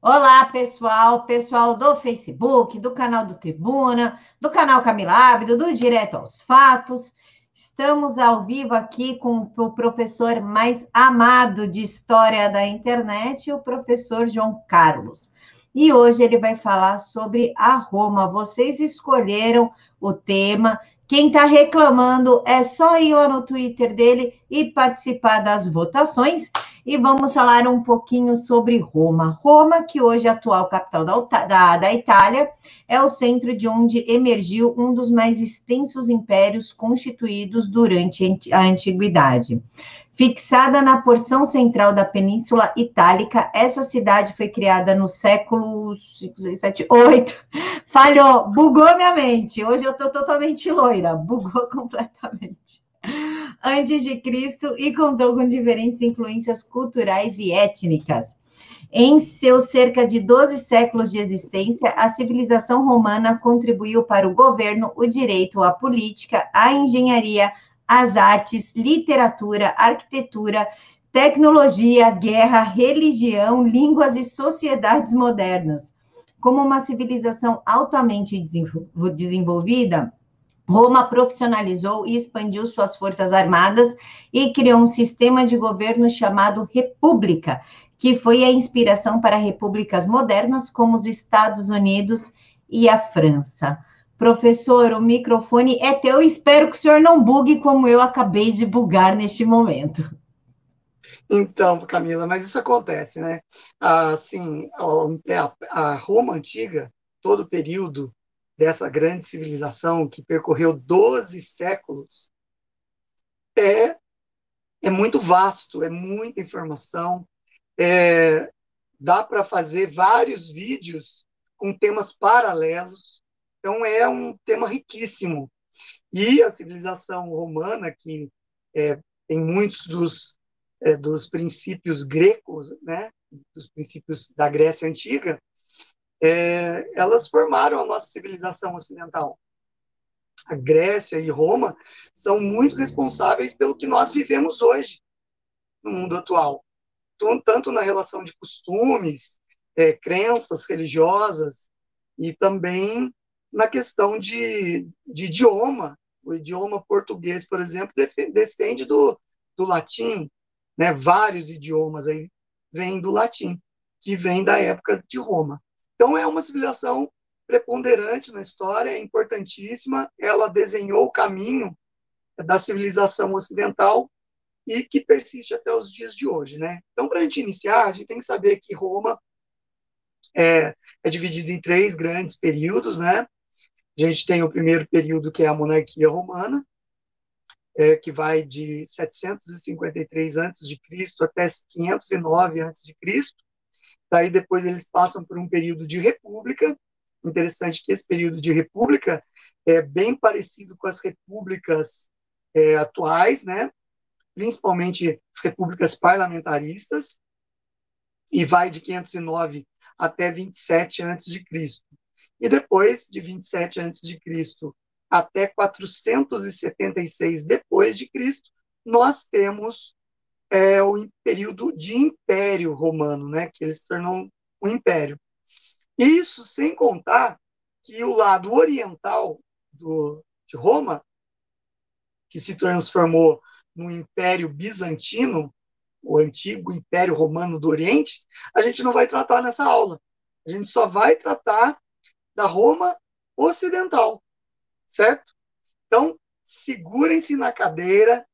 Olá, pessoal, pessoal do Facebook, do canal do Tribuna, do canal Camila Ábido, do Direto aos Fatos. Estamos ao vivo aqui com o professor mais amado de história da internet, o professor João Carlos. E hoje ele vai falar sobre a Roma. Vocês escolheram o tema. Quem está reclamando é só ir lá no Twitter dele e participar das votações e vamos falar um pouquinho sobre Roma. Roma, que hoje é a atual capital da, da, da Itália, é o centro de onde emergiu um dos mais extensos impérios constituídos durante a Antiguidade. Fixada na porção central da Península Itálica, essa cidade foi criada no século 5, 6, 7, 8. Falhou, bugou minha mente. Hoje eu estou totalmente loira, bugou completamente antes de Cristo e contou com diferentes influências culturais e étnicas. Em seus cerca de 12 séculos de existência, a civilização romana contribuiu para o governo, o direito, a política, a engenharia, as artes, literatura, arquitetura, tecnologia, guerra, religião, línguas e sociedades modernas. Como uma civilização altamente desenvolvida, Roma profissionalizou e expandiu suas forças armadas e criou um sistema de governo chamado República, que foi a inspiração para repúblicas modernas como os Estados Unidos e a França. Professor, o microfone é teu. Espero que o senhor não bugue como eu acabei de bugar neste momento. Então, Camila, mas isso acontece, né? Assim, a Roma antiga, todo o período dessa grande civilização que percorreu 12 séculos é, é muito vasto, é muita informação. É, dá para fazer vários vídeos com temas paralelos. Então, é um tema riquíssimo. E a civilização romana, que é, tem muitos dos, é, dos princípios gregos, né, dos princípios da Grécia Antiga, é, elas formaram a nossa civilização ocidental. A Grécia e Roma são muito responsáveis pelo que nós vivemos hoje no mundo atual, tanto na relação de costumes, é, crenças religiosas e também na questão de, de idioma. O idioma português, por exemplo, descende do, do latim, né? Vários idiomas aí vêm do latim, que vem da época de Roma. Então, é uma civilização preponderante na história, é importantíssima. Ela desenhou o caminho da civilização ocidental e que persiste até os dias de hoje, né? Então, para a gente iniciar, a gente tem que saber que Roma é, é dividida em três grandes períodos, né? A gente tem o primeiro período, que é a monarquia romana, é, que vai de 753 a.C. até 509 a.C. Daí depois eles passam por um período de república. Interessante que esse período de república é bem parecido com as repúblicas é, atuais, né? principalmente as repúblicas parlamentaristas, e vai de 509 até 27 a.C. E depois, de 27 a.C. até 476 depois de Cristo, nós temos é o período de Império Romano, né, que ele se tornou um império. Isso sem contar que o lado oriental do, de Roma, que se transformou no Império Bizantino, o antigo Império Romano do Oriente, a gente não vai tratar nessa aula. A gente só vai tratar da Roma Ocidental, certo? Então, segurem-se na cadeira,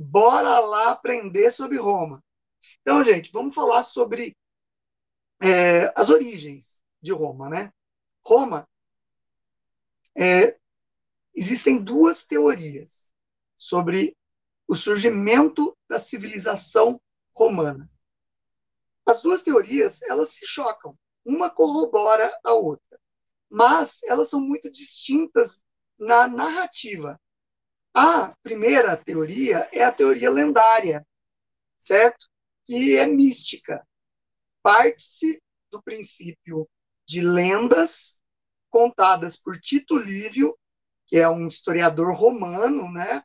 Bora lá aprender sobre Roma. Então, gente, vamos falar sobre é, as origens de Roma, né? Roma, é, existem duas teorias sobre o surgimento da civilização romana. As duas teorias, elas se chocam. Uma corrobora a outra. Mas elas são muito distintas na narrativa. A primeira teoria é a teoria lendária, certo? Que é mística. Parte-se do princípio de lendas contadas por Tito Livio, que é um historiador romano, né,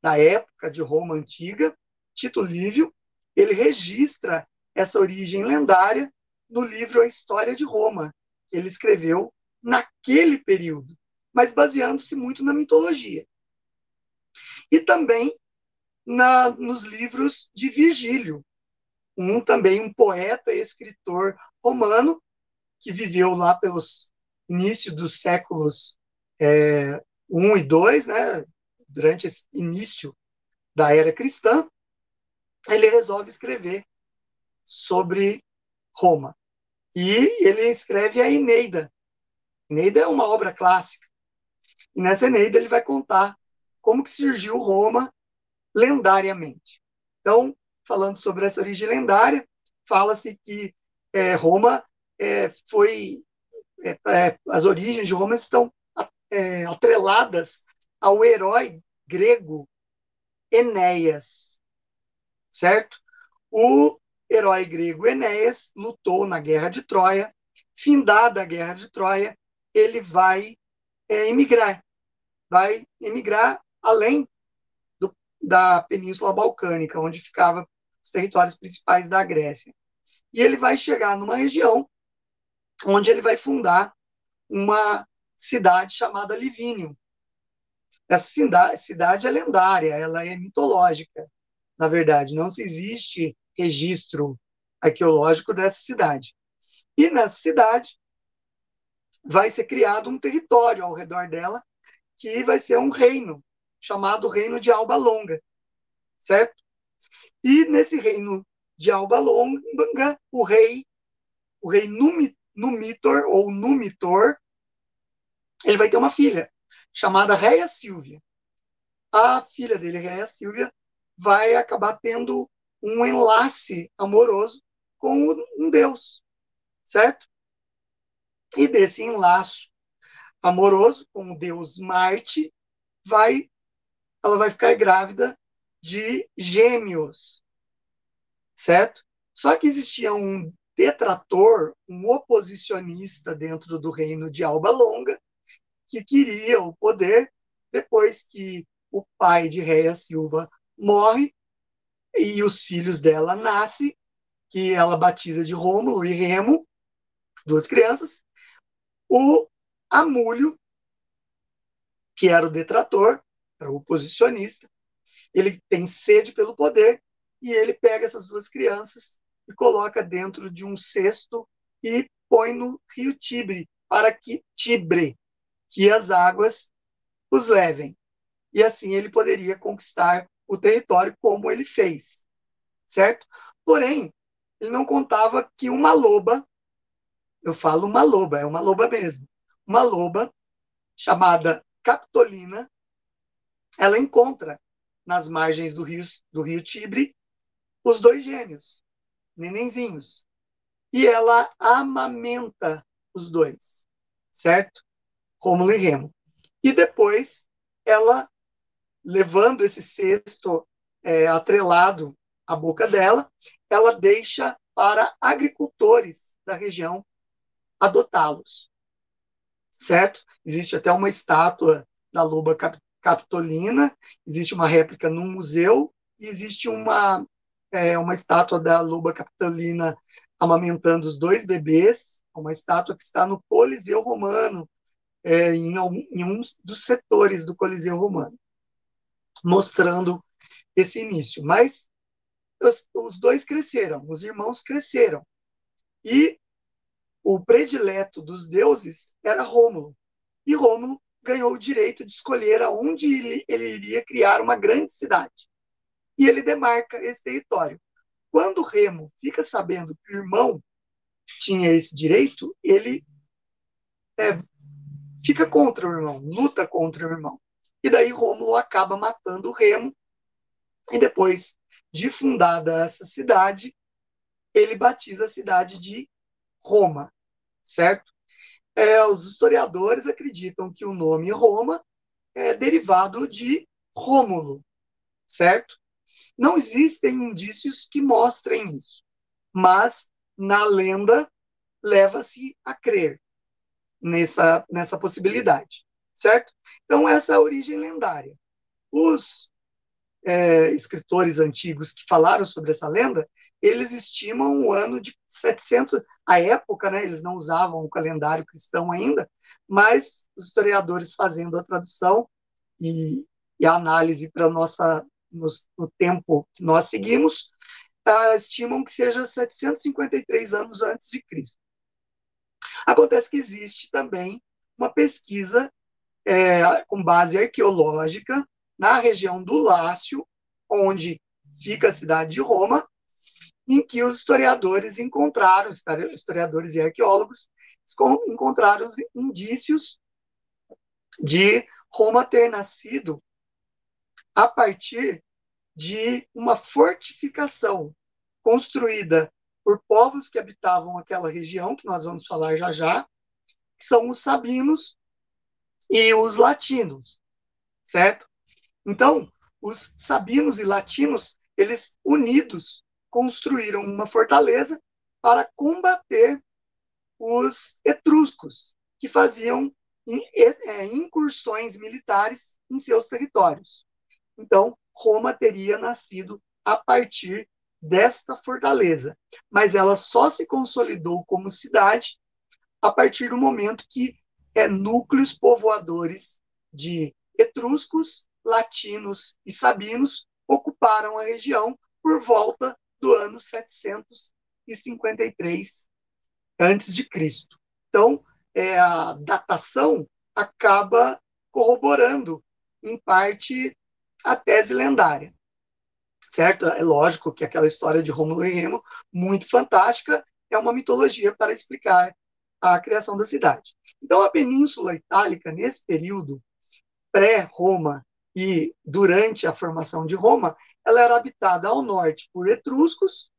da época de Roma antiga. Tito Livio, ele registra essa origem lendária no livro A História de Roma, que ele escreveu naquele período, mas baseando-se muito na mitologia. E também na, nos livros de Virgílio, um também um poeta e escritor romano que viveu lá pelos início dos séculos é, 1 e 2, né, durante esse início da era cristã, ele resolve escrever sobre Roma. E ele escreve a Eneida. Eneida é uma obra clássica. E nessa Eneida ele vai contar como que surgiu Roma lendariamente. Então, falando sobre essa origem lendária, fala-se que é, Roma é, foi é, é as origens de Roma estão é, atreladas ao herói grego Enéas, certo? O herói grego Enéas lutou na Guerra de Troia. Findada a Guerra de Troia, ele vai é, emigrar, vai emigrar além do, da Península Balcânica, onde ficavam os territórios principais da Grécia. E ele vai chegar numa região onde ele vai fundar uma cidade chamada Livínio. Essa cidade é lendária, ela é mitológica, na verdade, não se existe registro arqueológico dessa cidade. E nessa cidade vai ser criado um território ao redor dela, que vai ser um reino, chamado Reino de Alba Longa, certo? E nesse reino de Alba Longa, o rei, o rei Numitor, ou Numitor, ele vai ter uma filha, chamada Réia Silvia. A filha dele, Réia Silvia, vai acabar tendo um enlace amoroso com um deus, certo? E desse enlaço amoroso com o deus Marte, vai ela vai ficar grávida de gêmeos, certo? Só que existia um detrator, um oposicionista dentro do reino de Alba Longa, que queria o poder depois que o pai de Réia Silva morre e os filhos dela nascem, que ela batiza de Rômulo e Remo, duas crianças. O Amúlio, que era o detrator, era o oposicionista, ele tem sede pelo poder e ele pega essas duas crianças e coloca dentro de um cesto e põe no rio Tibre para que Tibre, que as águas os levem. E assim ele poderia conquistar o território como ele fez, certo? Porém, ele não contava que uma loba, eu falo uma loba, é uma loba mesmo, uma loba chamada Capitolina, ela encontra nas margens do rio, do rio Tibre os dois gêmeos, nenenzinhos, e ela amamenta os dois, certo? Rômulo e Remo. E depois ela levando esse cesto é, atrelado à boca dela, ela deixa para agricultores da região adotá-los. Certo? Existe até uma estátua da loba capitolina, existe uma réplica num museu, e existe uma, é, uma estátua da loba capitolina amamentando os dois bebês, uma estátua que está no Coliseu Romano, é, em, em um dos setores do Coliseu Romano mostrando esse início. Mas os, os dois cresceram, os irmãos cresceram. E o predileto dos deuses era Rômulo. E Rômulo ganhou o direito de escolher aonde ele, ele iria criar uma grande cidade. E ele demarca esse território. Quando Remo fica sabendo que o irmão tinha esse direito, ele é, fica contra o irmão, luta contra o irmão. E daí Rômulo acaba matando Remo. E depois de fundada essa cidade, ele batiza a cidade de Roma, certo? É, os historiadores acreditam que o nome Roma é derivado de Rômulo, certo? Não existem indícios que mostrem isso, mas na lenda leva-se a crer nessa, nessa possibilidade certo? Então, essa é a origem lendária. Os é, escritores antigos que falaram sobre essa lenda, eles estimam o ano de 700, a época, né, eles não usavam o calendário cristão ainda, mas os historiadores fazendo a tradução e, e a análise para nossa no, no, tempo que nós seguimos, uh, estimam que seja 753 anos antes de Cristo. Acontece que existe também uma pesquisa é, com base arqueológica na região do Lácio, onde fica a cidade de Roma, em que os historiadores encontraram, historiadores e arqueólogos, encontraram indícios de Roma ter nascido a partir de uma fortificação construída por povos que habitavam aquela região, que nós vamos falar já já, que são os sabinos e os latinos, certo? Então, os sabinos e latinos, eles unidos construíram uma fortaleza para combater os etruscos, que faziam é, incursões militares em seus territórios. Então, Roma teria nascido a partir desta fortaleza, mas ela só se consolidou como cidade a partir do momento que é, núcleos povoadores de etruscos, latinos e sabinos ocuparam a região por volta do ano 753 antes de Cristo. Então, é, a datação acaba corroborando, em parte, a tese lendária. Certo? É lógico que aquela história de Rômulo e Remo, muito fantástica, é uma mitologia para explicar a criação da cidade. Então, a Península Itálica, nesse período pré-Roma e durante a formação de Roma, ela era habitada ao norte por etruscos,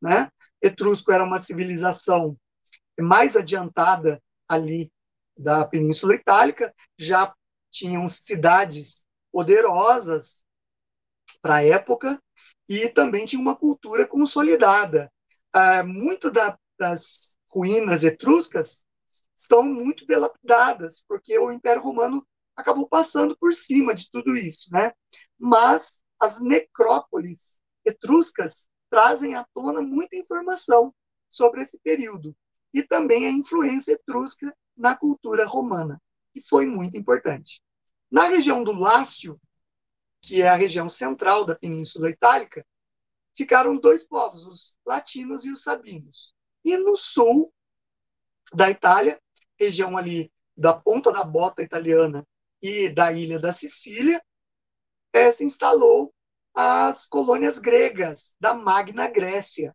né? Etrusco era uma civilização mais adiantada ali da Península Itálica, já tinham cidades poderosas para a época e também tinha uma cultura consolidada. Ah, muito da, das ruínas etruscas estão muito delapidadas, porque o Império Romano acabou passando por cima de tudo isso, né? Mas as necrópoles etruscas trazem à tona muita informação sobre esse período e também a influência etrusca na cultura romana, que foi muito importante. Na região do Lácio, que é a região central da Península Itálica, ficaram dois povos, os latinos e os sabinos. E no sul da Itália, região ali da ponta da bota italiana e da ilha da Sicília, é, se instalou as colônias gregas da Magna Grécia,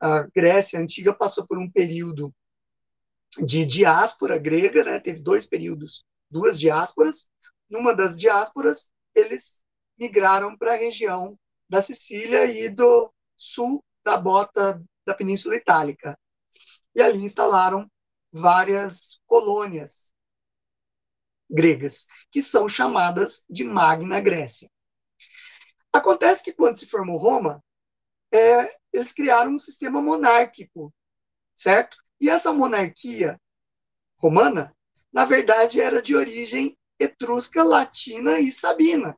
a Grécia antiga passou por um período de diáspora grega, né? teve dois períodos, duas diásporas. Numa das diásporas, eles migraram para a região da Sicília e do sul da bota da Península Itálica. E ali instalaram várias colônias gregas, que são chamadas de Magna Grécia. Acontece que quando se formou Roma, é, eles criaram um sistema monárquico, certo? E essa monarquia romana, na verdade, era de origem etrusca, latina e sabina.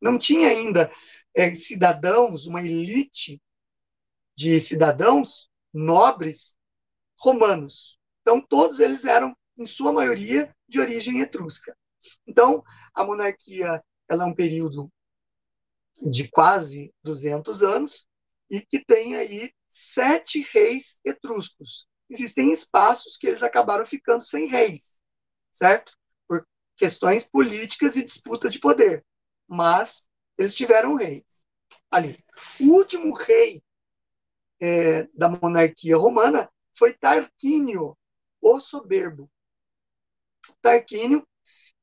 Não tinha ainda é, cidadãos, uma elite de cidadãos nobres romanos. Então, todos eles eram, em sua maioria, de origem etrusca. Então, a monarquia ela é um período de quase 200 anos, e que tem aí sete reis etruscos. Existem espaços que eles acabaram ficando sem reis, certo? Por questões políticas e disputa de poder. Mas eles tiveram reis ali. O último rei é, da monarquia romana foi Tarquínio, o soberbo. Tarquínio,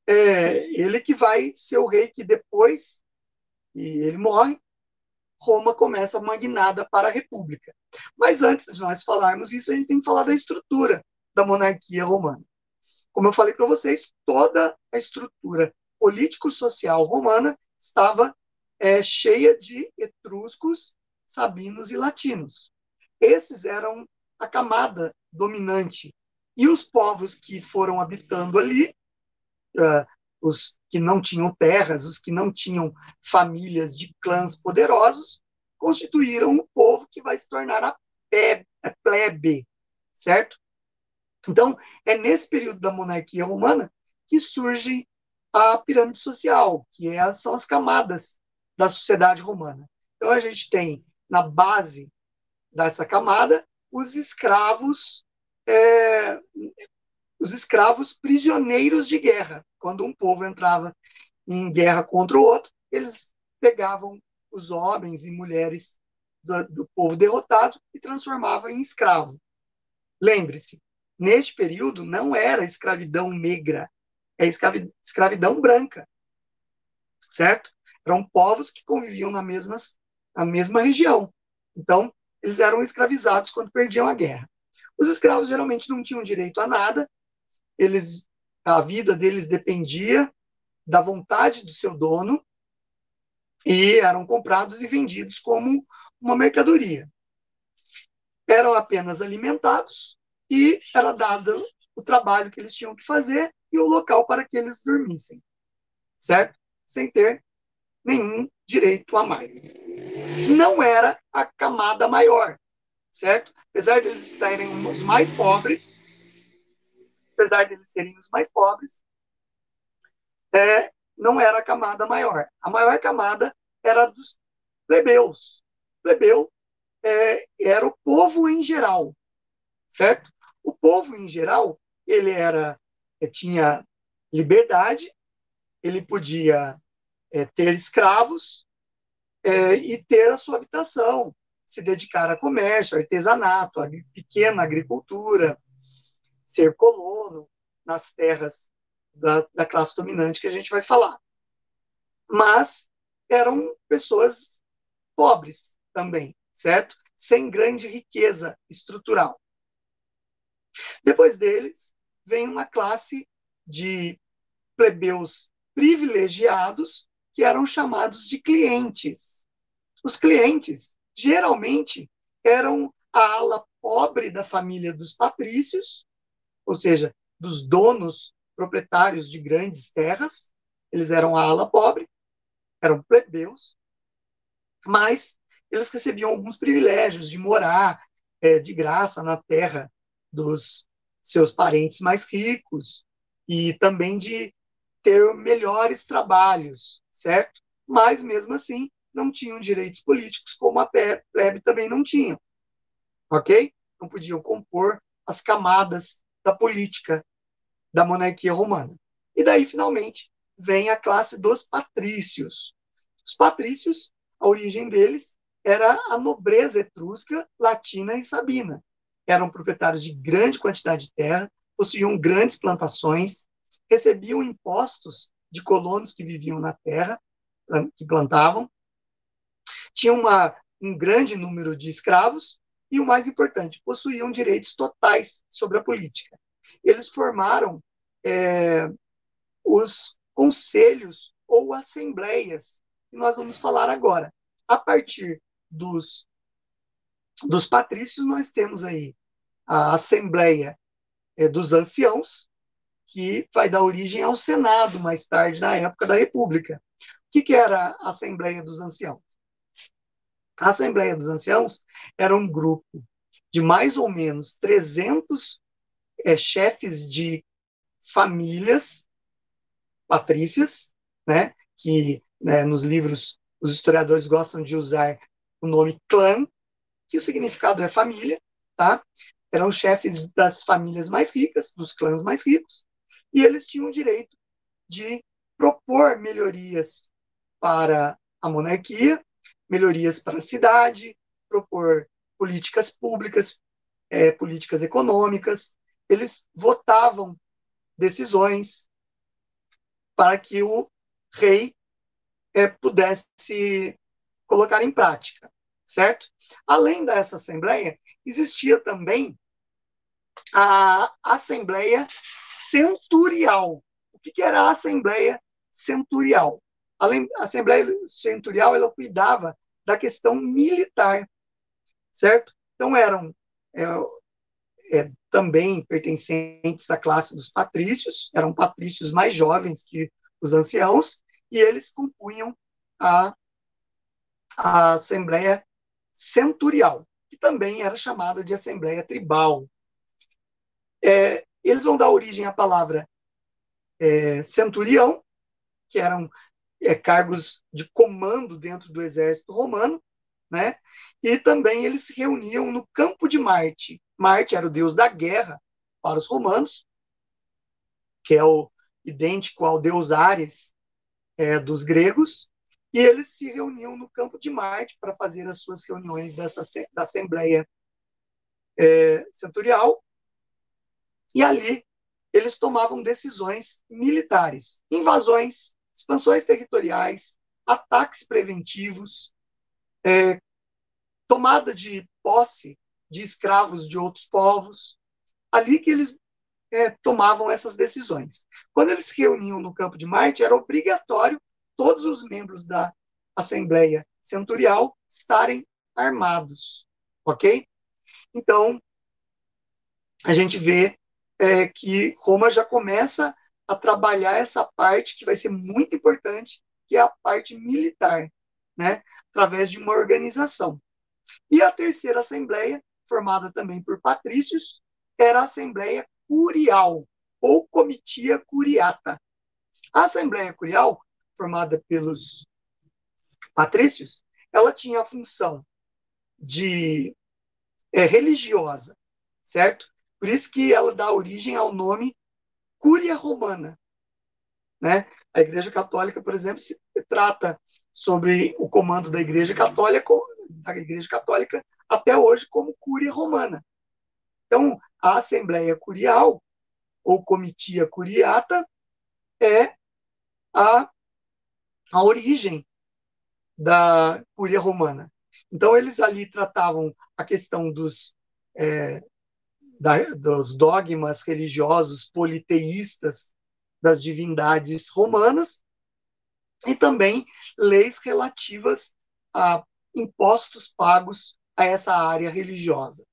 é, ele que vai ser o rei que depois, e ele morre, Roma começa uma guinada para a República. Mas antes de nós falarmos isso, a gente tem que falar da estrutura da monarquia romana. Como eu falei para vocês, toda a estrutura político-social romana estava é, cheia de etruscos, sabinos e latinos. Esses eram a camada dominante. E os povos que foram habitando ali, uh, os que não tinham terras, os que não tinham famílias de clãs poderosos, constituíram um povo que vai se tornar a, é plebe, certo? Então, é nesse período da monarquia romana que surge a pirâmide social, que é, são as camadas da sociedade romana. Então, a gente tem na base dessa camada os escravos, é, os escravos prisioneiros de guerra. Quando um povo entrava em guerra contra o outro, eles pegavam os homens e mulheres do, do povo derrotado e transformavam em escravo. Lembre-se, neste período não era escravidão negra, é escravidão branca, certo? Eram povos que conviviam na na mesma região. Então, eles eram escravizados quando perdiam a guerra. Os escravos geralmente não tinham direito a nada, eles, a vida deles dependia da vontade do seu dono e eram comprados e vendidos como uma mercadoria. Eram apenas alimentados e era dado o trabalho que eles tinham que fazer e o local para que eles dormissem, certo? Sem ter nenhum direito a mais. Não era a camada maior, certo? Apesar de eles serem os mais pobres, apesar de eles serem os mais pobres, é, não era a camada maior. A maior camada era dos plebeus. Plebeu é, era o povo em geral, certo? O povo em geral, ele era é, tinha liberdade, ele podia é, ter escravos é, e ter a sua habitação, se dedicar a comércio, artesanato, a pequena agricultura, ser colono nas terras da, da classe dominante que a gente vai falar. Mas eram pessoas pobres também, certo? Sem grande riqueza estrutural. Depois deles, vem uma classe de plebeus privilegiados que eram chamados de clientes. Os clientes, geralmente, eram a ala pobre da família dos patrícios, ou seja, dos donos proprietários de grandes terras, eles eram a ala pobre, eram plebeus, mas eles recebiam alguns privilégios de morar é, de graça na terra dos seus parentes mais ricos e também de ter melhores trabalhos, certo? Mas mesmo assim não tinham direitos políticos como a plebe também não tinha, ok? Não podiam compor as camadas da política da monarquia romana. E daí, finalmente, vem a classe dos patrícios. Os patrícios, a origem deles era a nobreza etrusca, latina e sabina. Eram proprietários de grande quantidade de terra, possuíam grandes plantações, recebiam impostos de colonos que viviam na terra, que plantavam, tinham uma, um grande número de escravos e, o mais importante, possuíam direitos totais sobre a política. Eles formaram é, os conselhos ou assembleias que nós vamos falar agora. A partir dos, dos patrícios, nós temos aí a Assembleia é, dos Anciãos, que vai dar origem ao Senado mais tarde, na época da República. O que, que era a Assembleia dos Anciãos? A Assembleia dos Anciãos era um grupo de mais ou menos 300 é, chefes de famílias patrícias, né, que né, nos livros os historiadores gostam de usar o nome clã, que o significado é família, tá? Eram chefes das famílias mais ricas, dos clãs mais ricos, e eles tinham o direito de propor melhorias para a monarquia, melhorias para a cidade, propor políticas públicas, é, políticas econômicas. Eles votavam decisões para que o rei é, pudesse colocar em prática, certo? Além dessa assembleia, existia também a assembleia centurial. O que, que era a assembleia centurial? A assembleia centurial ela cuidava da questão militar, certo? Então eram é, é, também pertencentes à classe dos patrícios, eram patrícios mais jovens que os anciãos, e eles compunham a, a Assembleia Centurial. que também era chamada de Assembleia Tribal. É, eles vão dar origem à palavra é, centurião, que eram é, cargos de comando dentro do exército romano, né? E também eles se reuniam no campo de Marte. Marte era o deus da guerra para os romanos, que é o idêntico ao deus Ares é, dos gregos, e eles se reuniam no campo de Marte para fazer as suas reuniões dessa, da Assembleia é, Centurial, e ali eles tomavam decisões militares, invasões, expansões territoriais, ataques preventivos, é, tomada de posse de escravos de outros povos, ali que eles é, tomavam essas decisões. Quando eles se reuniam no campo de Marte, era obrigatório todos os membros da Assembleia Centurial estarem armados, ok? Então, a gente vê é, que Roma já começa a trabalhar essa parte que vai ser muito importante, que é a parte militar, né? através de uma organização. E a terceira assembleia, formada também por patrícios, era a Assembleia Curial, ou Comitia Curiata. A Assembleia Curial, formada pelos patrícios, ela tinha a função de é, religiosa, certo? Por isso que ela dá origem ao nome Cúria Romana. Né? A Igreja Católica, por exemplo, se trata sobre o comando da Igreja Católica, da Igreja Católica até hoje como Cúria Romana. Então, a Assembleia Curial, ou Comitia Curiata, é a, a origem da Cúria Romana. Então, eles ali tratavam a questão dos é, da, dos dogmas religiosos politeístas das divindades romanas e também leis relativas a impostos pagos a essa área religiosa,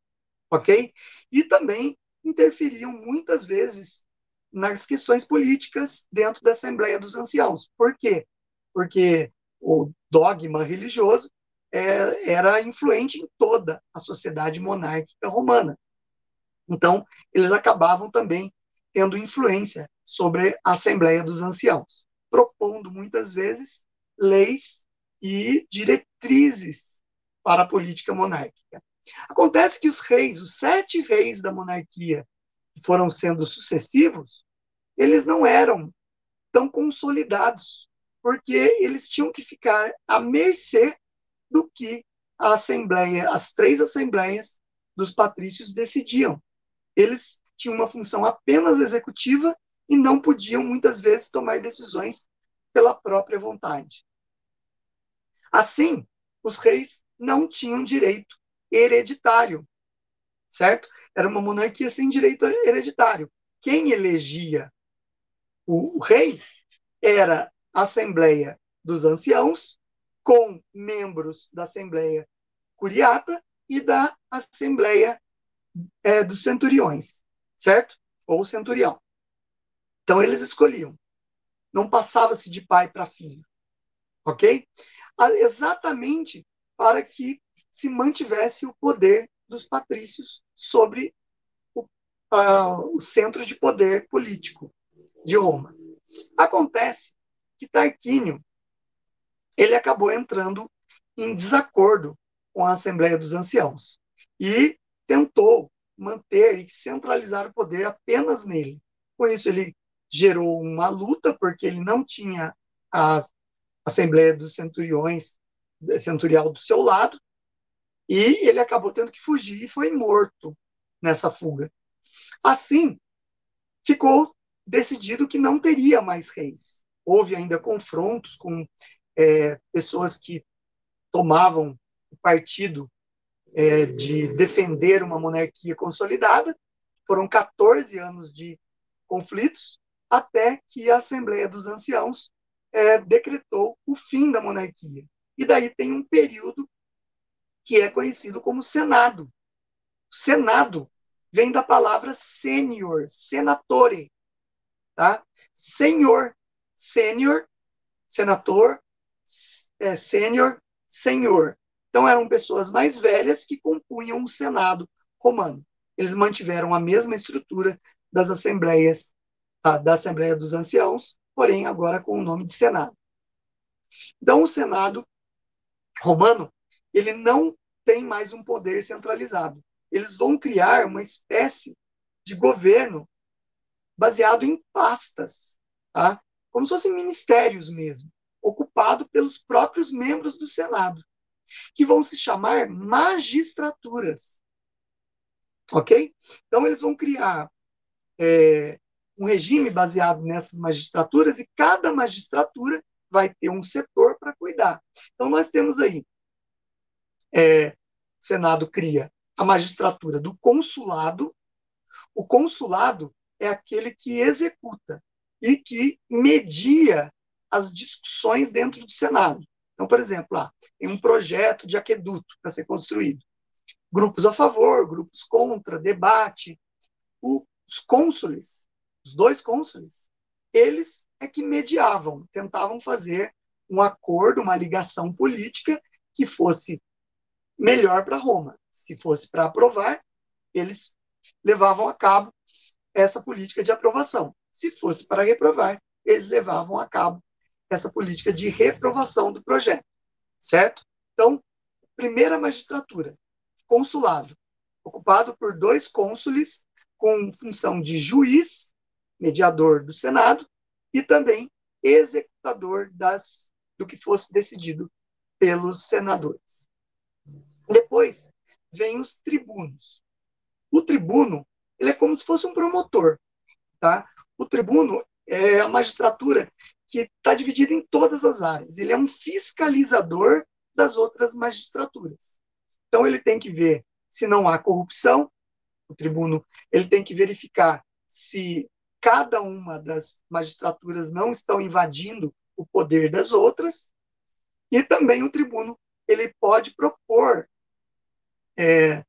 ok? E também interferiam muitas vezes nas questões políticas dentro da Assembleia dos Anciãos. Por quê? Porque o dogma religioso é, era influente em toda a sociedade monárquica romana. Então, eles acabavam também tendo influência sobre a Assembleia dos Anciãos, propondo muitas vezes leis e diretrizes para a política monárquica. Acontece que os reis, os sete reis da monarquia, que foram sendo sucessivos, eles não eram tão consolidados, porque eles tinham que ficar à mercê do que a assembleia, as três assembleias dos patrícios decidiam eles tinham uma função apenas executiva e não podiam, muitas vezes, tomar decisões pela própria vontade. Assim, os reis não tinham direito hereditário, certo? Era uma monarquia sem direito hereditário. Quem elegia o, rei era a Assembleia dos Anciãos, com membros da Assembleia Curiata e da Assembleia é, dos centuriões, certo? Ou centurião. Então eles escolhiam. Não passava-se de pai para filho, ok? Exatamente para que se mantivesse o poder dos patrícios sobre o, uh, o centro de poder político de Roma. Acontece que Tarquínio ele acabou entrando em desacordo com a Assembleia dos Anciãos e tentou manter e centralizar o poder apenas nele. Com isso, ele gerou uma luta, porque ele não tinha a Assembleia dos Centuriões, Centurial do seu lado, e ele acabou tendo que fugir e foi morto nessa fuga. Assim, ficou decidido que não teria mais reis. Houve ainda confrontos com é, pessoas que tomavam o partido é, de defender uma monarquia consolidada. Foram 14 anos de conflitos, até que a Assembleia dos Anciãos é, decretou o fim da monarquia. E daí tem um período que é conhecido como Senado. Senado vem da palavra sênior, senatore, tá? Senhor, sênior, senator, é, sênior, senhor. Então, eram pessoas mais velhas que compunham o Senado romano. Eles mantiveram a mesma estrutura das assembleias, tá? da Assembleia dos Anciãos, porém agora com o nome de Senado. Então, o Senado romano, ele não tem mais um poder centralizado. Eles vão criar uma espécie de governo baseado em pastas, tá? como se fossem ministérios mesmo, ocupado pelos próprios membros do Senado, que vão se chamar magistraturas. Ok? Então, eles vão criar é, um regime baseado nessas magistraturas e cada magistratura vai ter um setor para cuidar. Então, nós temos aí, é, o Senado cria a magistratura do consulado. O consulado é aquele que executa e que media as discussões dentro do Senado. Então, por exemplo, ah, tem um projeto de aqueduto para ser construído. Grupos a favor, grupos contra, debate. Os cônsules, os dois cônsules, eles é que mediavam, tentavam fazer um acordo, uma ligação política que fosse melhor para Roma. Se fosse para aprovar, eles levavam a cabo essa política de aprovação. Se fosse para reprovar, eles levavam a cabo essa política de reprovação do projeto, certo? Então, primeira magistratura, consulado, ocupado por dois cônsules com função de juiz, mediador do Senado, e também executador das, do que fosse decidido pelos senadores. Depois vem os tribunos. O tribuno ele é como se fosse um promotor, tá? O tribuno é a magistratura que está dividida em todas as áreas. Ele é um fiscalizador das outras magistraturas. Então ele tem que ver se não há corrupção. O tribuno ele tem que verificar se cada uma das magistraturas não estão invadindo o poder das outras. E também o tribuno ele pode propor é,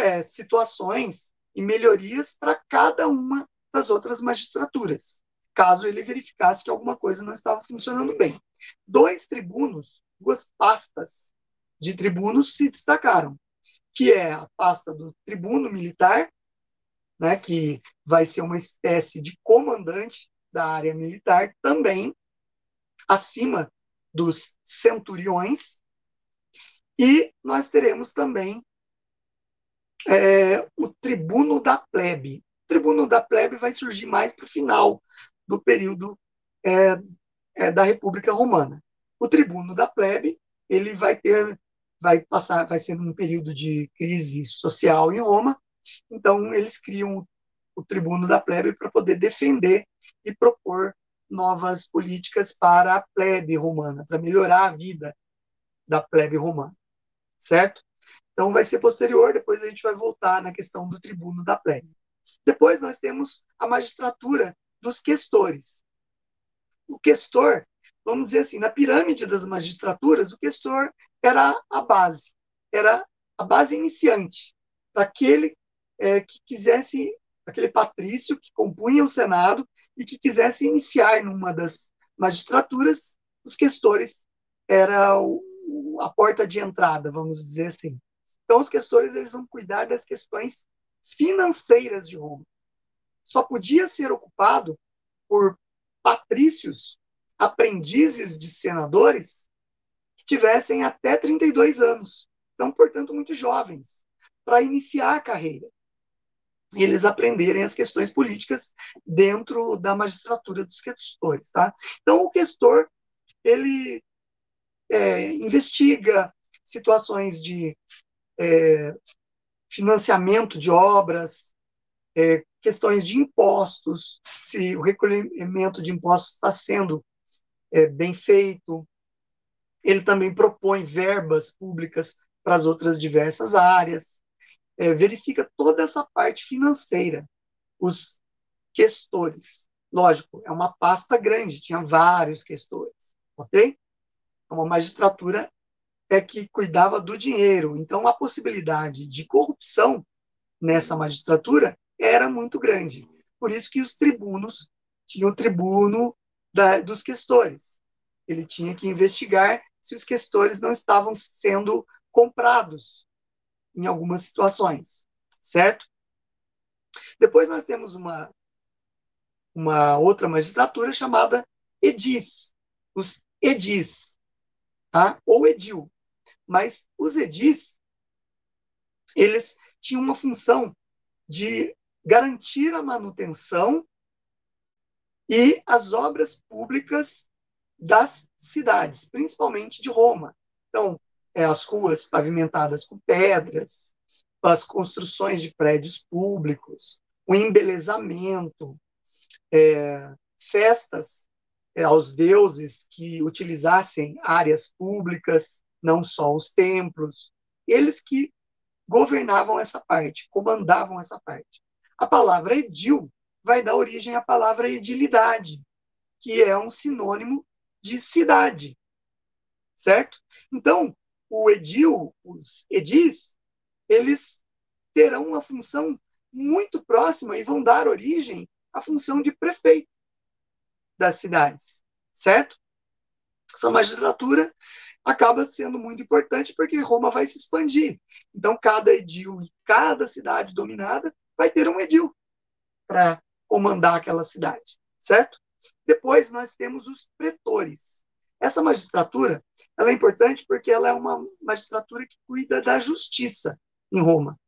é, situações e melhorias para cada uma das outras magistraturas, caso ele verificasse que alguma coisa não estava funcionando bem. Dois tribunos, duas pastas de tribunos se destacaram, que é a pasta do tribuno militar, né, que vai ser uma espécie de comandante da área militar, também acima dos centuriões, e nós teremos também é, o tribuno da plebe. O tribuno da plebe vai surgir mais para o final do período é, é, da República Romana. O tribuno da plebe ele vai ter, vai passar, vai ser um período de crise social em Roma. Então eles criam o, tribuno da plebe para poder defender e propor novas políticas para a plebe romana, para melhorar a vida da plebe romana, certo? Então, vai ser posterior, depois a gente vai voltar na questão do tribuno da plebe. Depois nós temos a magistratura dos questores. O questor, vamos dizer assim, na pirâmide das magistraturas, o questor era a base, era a base iniciante, para aquele é, que quisesse, aquele patrício que compunha o Senado e que quisesse iniciar numa das magistraturas, os questores era o, a porta de entrada, vamos dizer assim. Então, os questores eles vão cuidar das questões financeiras de Roma. Só podia ser ocupado por patrícios, aprendizes de senadores, que tivessem até 32 anos. Então, portanto, muito jovens, para iniciar a carreira. E eles aprenderem as questões políticas dentro da magistratura dos questores. Tá? Então, o questor ele é, investiga situações de é, financiamento de obras, é, questões de impostos, se o recolhimento de impostos está sendo é, bem feito. Ele também propõe verbas públicas para as outras diversas áreas, é, verifica toda essa parte financeira. Os questores, lógico, é uma pasta grande, tinha vários questores, ok? É uma magistratura é que cuidava do dinheiro. Então, a possibilidade de corrupção nessa magistratura era muito grande. Por isso que os tribunos tinham o tribuno da, dos questores. Ele tinha que investigar se os questores não estavam sendo comprados em algumas situações, certo? Depois nós temos uma, uma outra magistratura chamada edis, os edis, tá? ou edil. Mas os edis, eles tinham uma função de garantir a manutenção e as obras públicas das cidades, principalmente de Roma. Então, é, as ruas pavimentadas com pedras, as construções de prédios públicos, o embelezamento, é, festas é, aos deuses que utilizassem áreas públicas, não só os templos, eles que governavam essa parte, comandavam essa parte. A palavra edil vai dar origem à palavra edilidade, que é um sinônimo de cidade, certo? Então, o edil, os edis, eles terão uma função muito próxima e vão dar origem à função de prefeito das cidades, certo? Essa magistratura acaba sendo muito importante porque Roma vai se expandir. Então, cada edil e cada cidade dominada vai ter um edil para comandar aquela cidade, certo? Depois nós temos os pretores. Essa magistratura ela é importante porque ela é uma magistratura que cuida da justiça em Roma.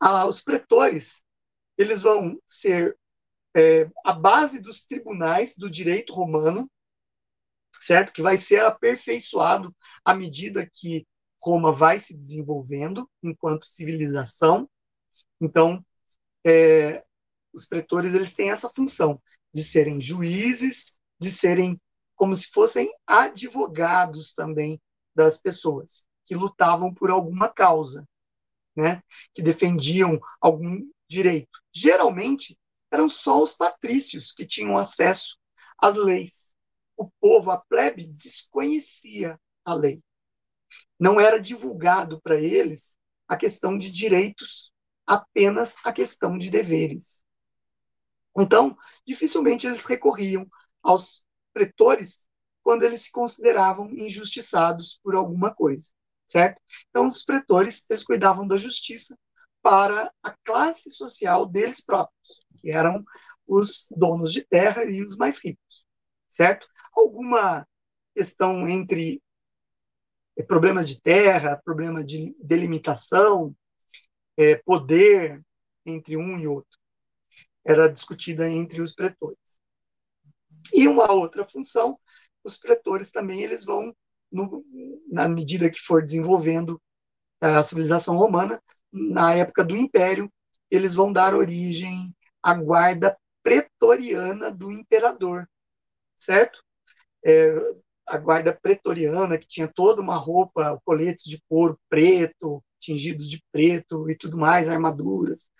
Ah, os pretores eles vão ser é, a base dos tribunais do direito romano, certo? Que vai ser aperfeiçoado à medida que Roma vai se desenvolvendo enquanto civilização. Então, é, os pretores eles têm essa função de serem juízes, de serem como se fossem advogados também das pessoas que lutavam por alguma causa, né? Que defendiam algum direito. Geralmente eram só os patrícios que tinham acesso às leis. O povo, a plebe, desconhecia a lei. Não era divulgado para eles a questão de direitos, apenas a questão de deveres. Então, dificilmente eles recorriam aos pretores quando eles se consideravam injustiçados por alguma coisa, certo? Então, os pretores, eles cuidavam da justiça para a classe social deles próprios, que eram os donos de terra e os mais ricos, certo? Alguma questão entre eh, problemas de terra, problema de delimitação, é, poder entre um e outro, era discutida entre os pretores. E uma outra função, os pretores também eles vão, no, na medida que for desenvolvendo a civilização romana, na época do Império, eles vão dar origem à guarda pretoriana do imperador, certo? É, a guarda pretoriana, que tinha toda uma roupa, coletes de couro preto, tingidos de preto e tudo mais, armaduras.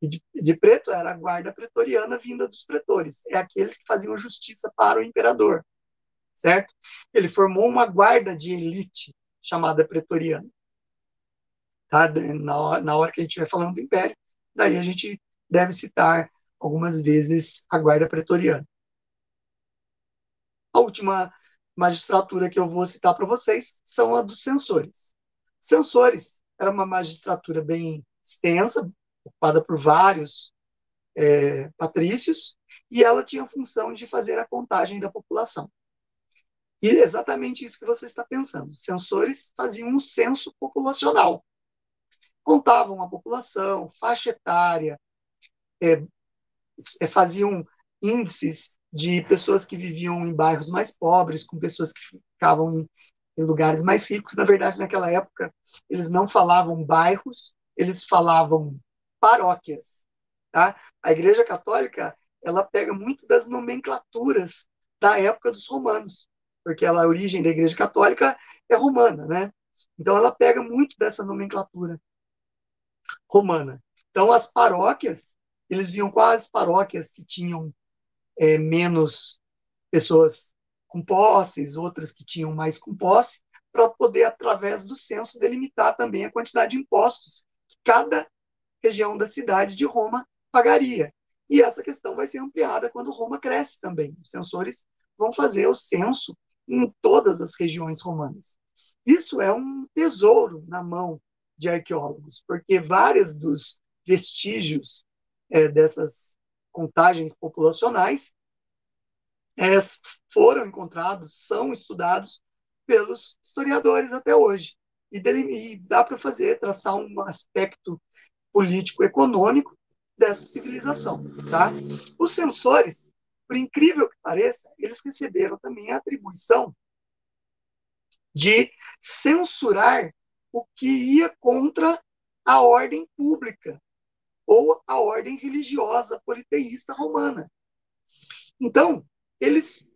E de, de, preto era a guarda pretoriana vinda dos pretores, é aqueles que faziam justiça para o imperador, certo? Ele formou uma guarda de elite chamada pretoriana. Tá? Na, na hora que a gente vai falando do império, daí a gente deve citar algumas vezes a guarda pretoriana. A última magistratura que eu vou citar para vocês são a dos censores. Censores era uma magistratura bem extensa, ocupada por vários é, patrícios, e ela tinha a função de fazer a contagem da população. E é exatamente isso que você está pensando. Os censores faziam um censo populacional. Contavam a população, faixa etária, é, é, faziam índices de pessoas que viviam em bairros mais pobres, com pessoas que ficavam em, em lugares mais ricos. Na verdade, naquela época, eles não falavam bairros, eles falavam paróquias. Tá? A Igreja Católica ela pega muito das nomenclaturas da época dos romanos, porque ela, a origem da Igreja Católica é romana, né? Então ela pega muito dessa nomenclatura romana. Então as paróquias, eles viam quais paróquias que tinham é, menos pessoas com posses, outras que tinham mais com posse, para poder, através do censo, delimitar também a quantidade de impostos que cada região da cidade de Roma pagaria. E essa questão vai ser ampliada quando Roma cresce também. Os censores vão fazer o censo em todas as regiões romanas. Isso é um tesouro na mão de arqueólogos, porque vários dos vestígios é, dessas contagens populacionais é, foram encontrados, são estudados pelos historiadores até hoje. E, e dá para fazer, traçar um aspecto político-econômico dessa civilização. Tá? Os censores, por incrível que pareça, eles receberam também a atribuição de censurar o que ia contra a ordem pública ou a ordem religiosa politeísta romana. Então, eles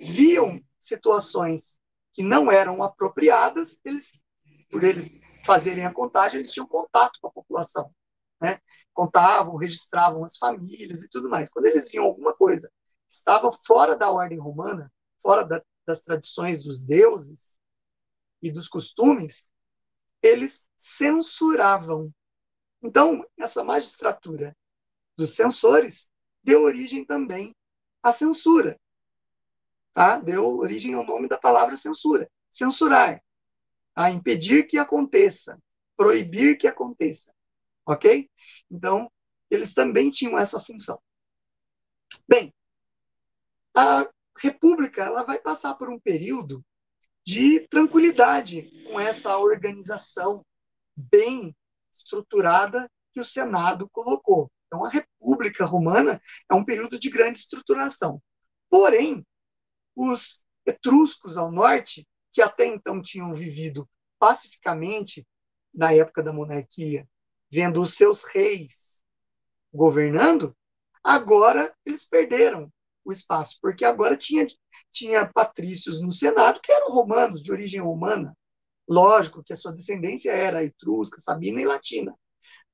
viam situações que não eram apropriadas, eles, por eles fazerem a contagem, eles tinham contato com a população, né? Contavam, registravam as famílias e tudo mais. Quando eles viam alguma coisa que estava fora da ordem romana, fora da, das tradições dos deuses e dos costumes, eles censuravam. Então, essa magistratura dos censores deu origem também à censura. Tá? Deu origem ao nome da palavra censura. Censurar. A impedir que aconteça. Proibir que aconteça. Ok? Então, eles também tinham essa função. Bem, a República ela vai passar por um período de tranquilidade com essa organização bem estruturada que o Senado colocou. Então, a República Romana é um período de grande estruturação. Porém, os etruscos ao norte, que até então tinham vivido pacificamente na época da monarquia, vendo os seus reis governando, agora eles perderam o espaço, porque agora tinha, tinha patrícios no Senado que eram romanos, de origem romana. Lógico que a sua descendência era etrusca, sabina e latina.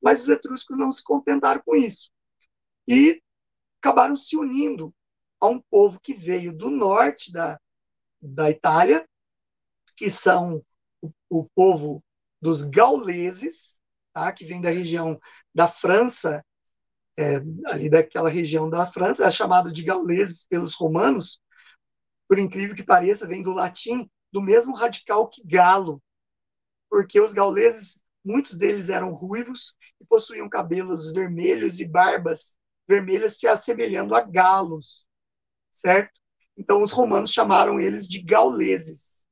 Mas os etruscos não se contentaram com isso. E acabaram se unindo a um povo que veio do norte da, da Itália, que são o, o povo dos gauleses, tá? que vem da região da França é, ali daquela região da França, é chamado de gauleses pelos romanos, por incrível que pareça, vem do latim, do mesmo radical que galo, porque os gauleses, muitos deles eram ruivos e possuíam cabelos vermelhos e barbas vermelhas se assemelhando a galos, certo? Então os romanos chamaram eles de gauleses.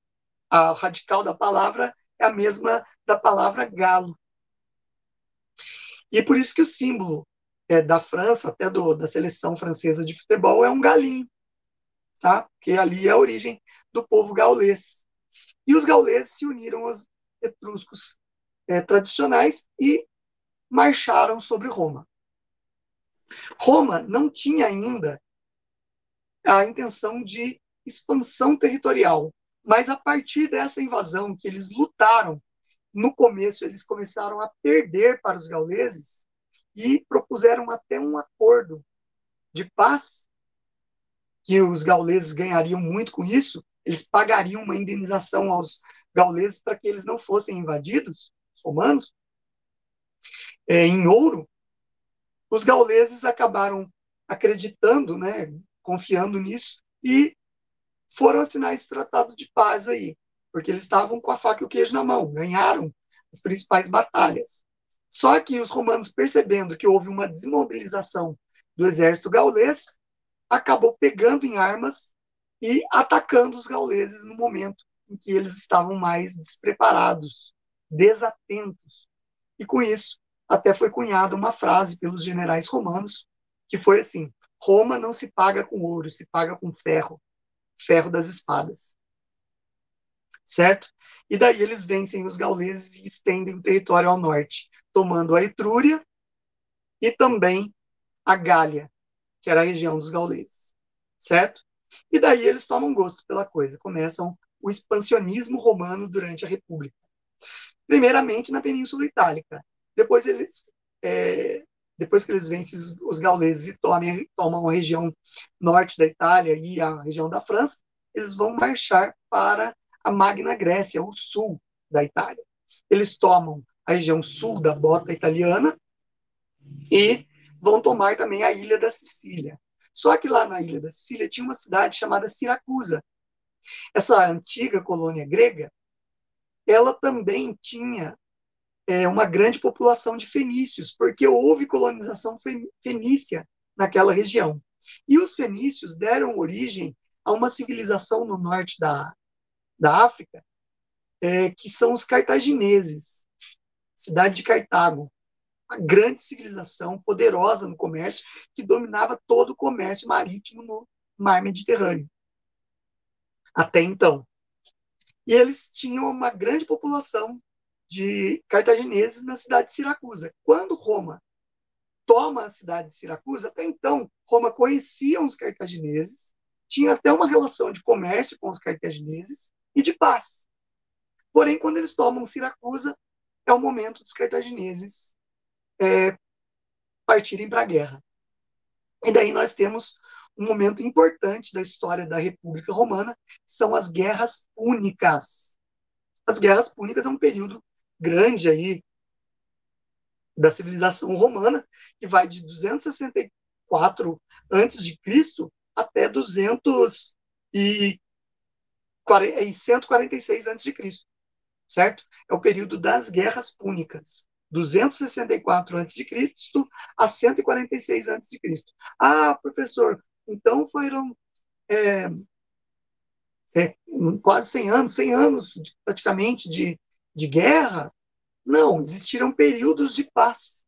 A radical da palavra é a mesma da palavra galo. E por isso que o símbolo é, da França, até do, da seleção francesa de futebol, é um galinho, tá? Porque ali é a origem do povo gaulês. E os gauleses se uniram aos etruscos é, tradicionais e marcharam sobre Roma. Roma não tinha ainda a intenção de expansão territorial, mas a partir dessa invasão que eles lutaram, no começo eles começaram a perder para os gauleses, e propuseram até um acordo de paz, que os gauleses ganhariam muito com isso, eles pagariam uma indenização aos gauleses para que eles não fossem invadidos, os romanos, é, em ouro. Os gauleses acabaram acreditando, né, confiando nisso, e foram assinar esse tratado de paz aí, porque eles estavam com a faca e o queijo na mão, ganharam as principais batalhas. Só que os romanos, percebendo que houve uma desmobilização do exército gaulês, acabou pegando em armas e atacando os gauleses no momento em que eles estavam mais despreparados, desatentos. E com isso, até foi cunhada uma frase pelos generais romanos, que foi assim: Roma não se paga com ouro, se paga com ferro, ferro das espadas. Certo? E daí eles vencem os gauleses e estendem o território ao norte tomando a Etrúria e também a Gália, que era a região dos gauleses, certo? E daí eles tomam gosto pela coisa, começam o expansionismo romano durante a República. Primeiramente na Península Itálica, depois eles, é, depois que eles vencem os gauleses e tomam, tomam a região norte da Itália e a região da França, eles vão marchar para a Magna Grécia, o sul da Itália. Eles tomam a região sul da bota italiana e vão tomar também a ilha da Sicília. Só que lá na ilha da Sicília tinha uma cidade chamada Siracusa. Essa antiga colônia grega, ela também tinha é, uma grande população de fenícios, porque houve colonização fenícia naquela região. E os fenícios deram origem a uma civilização no norte da, da África, é, que são os cartagineses, cidade de Cartago, uma grande civilização poderosa no comércio, que dominava todo o comércio marítimo no mar Mediterrâneo. Até então. E eles tinham uma grande população de cartagineses na cidade de Siracusa. Quando Roma toma a cidade de Siracusa, até então, Roma conhecia os cartagineses, tinha até uma relação de comércio com os cartagineses e de paz. Porém, quando eles tomam Siracusa, é o momento dos cartagineses é, partirem para a guerra. E daí nós temos um momento importante da história da República Romana, são as guerras púnicas. As guerras púnicas é um período grande aí da civilização romana, que vai de 264 antes de Cristo até 200 e 146 antes de Cristo, certo? É o período das guerras púnicas. 264 a.C. a 146 a.C. Ah, professor, então foram é, é, quase 100 anos, 100 anos praticamente de, de guerra. Não, existiram períodos de paz.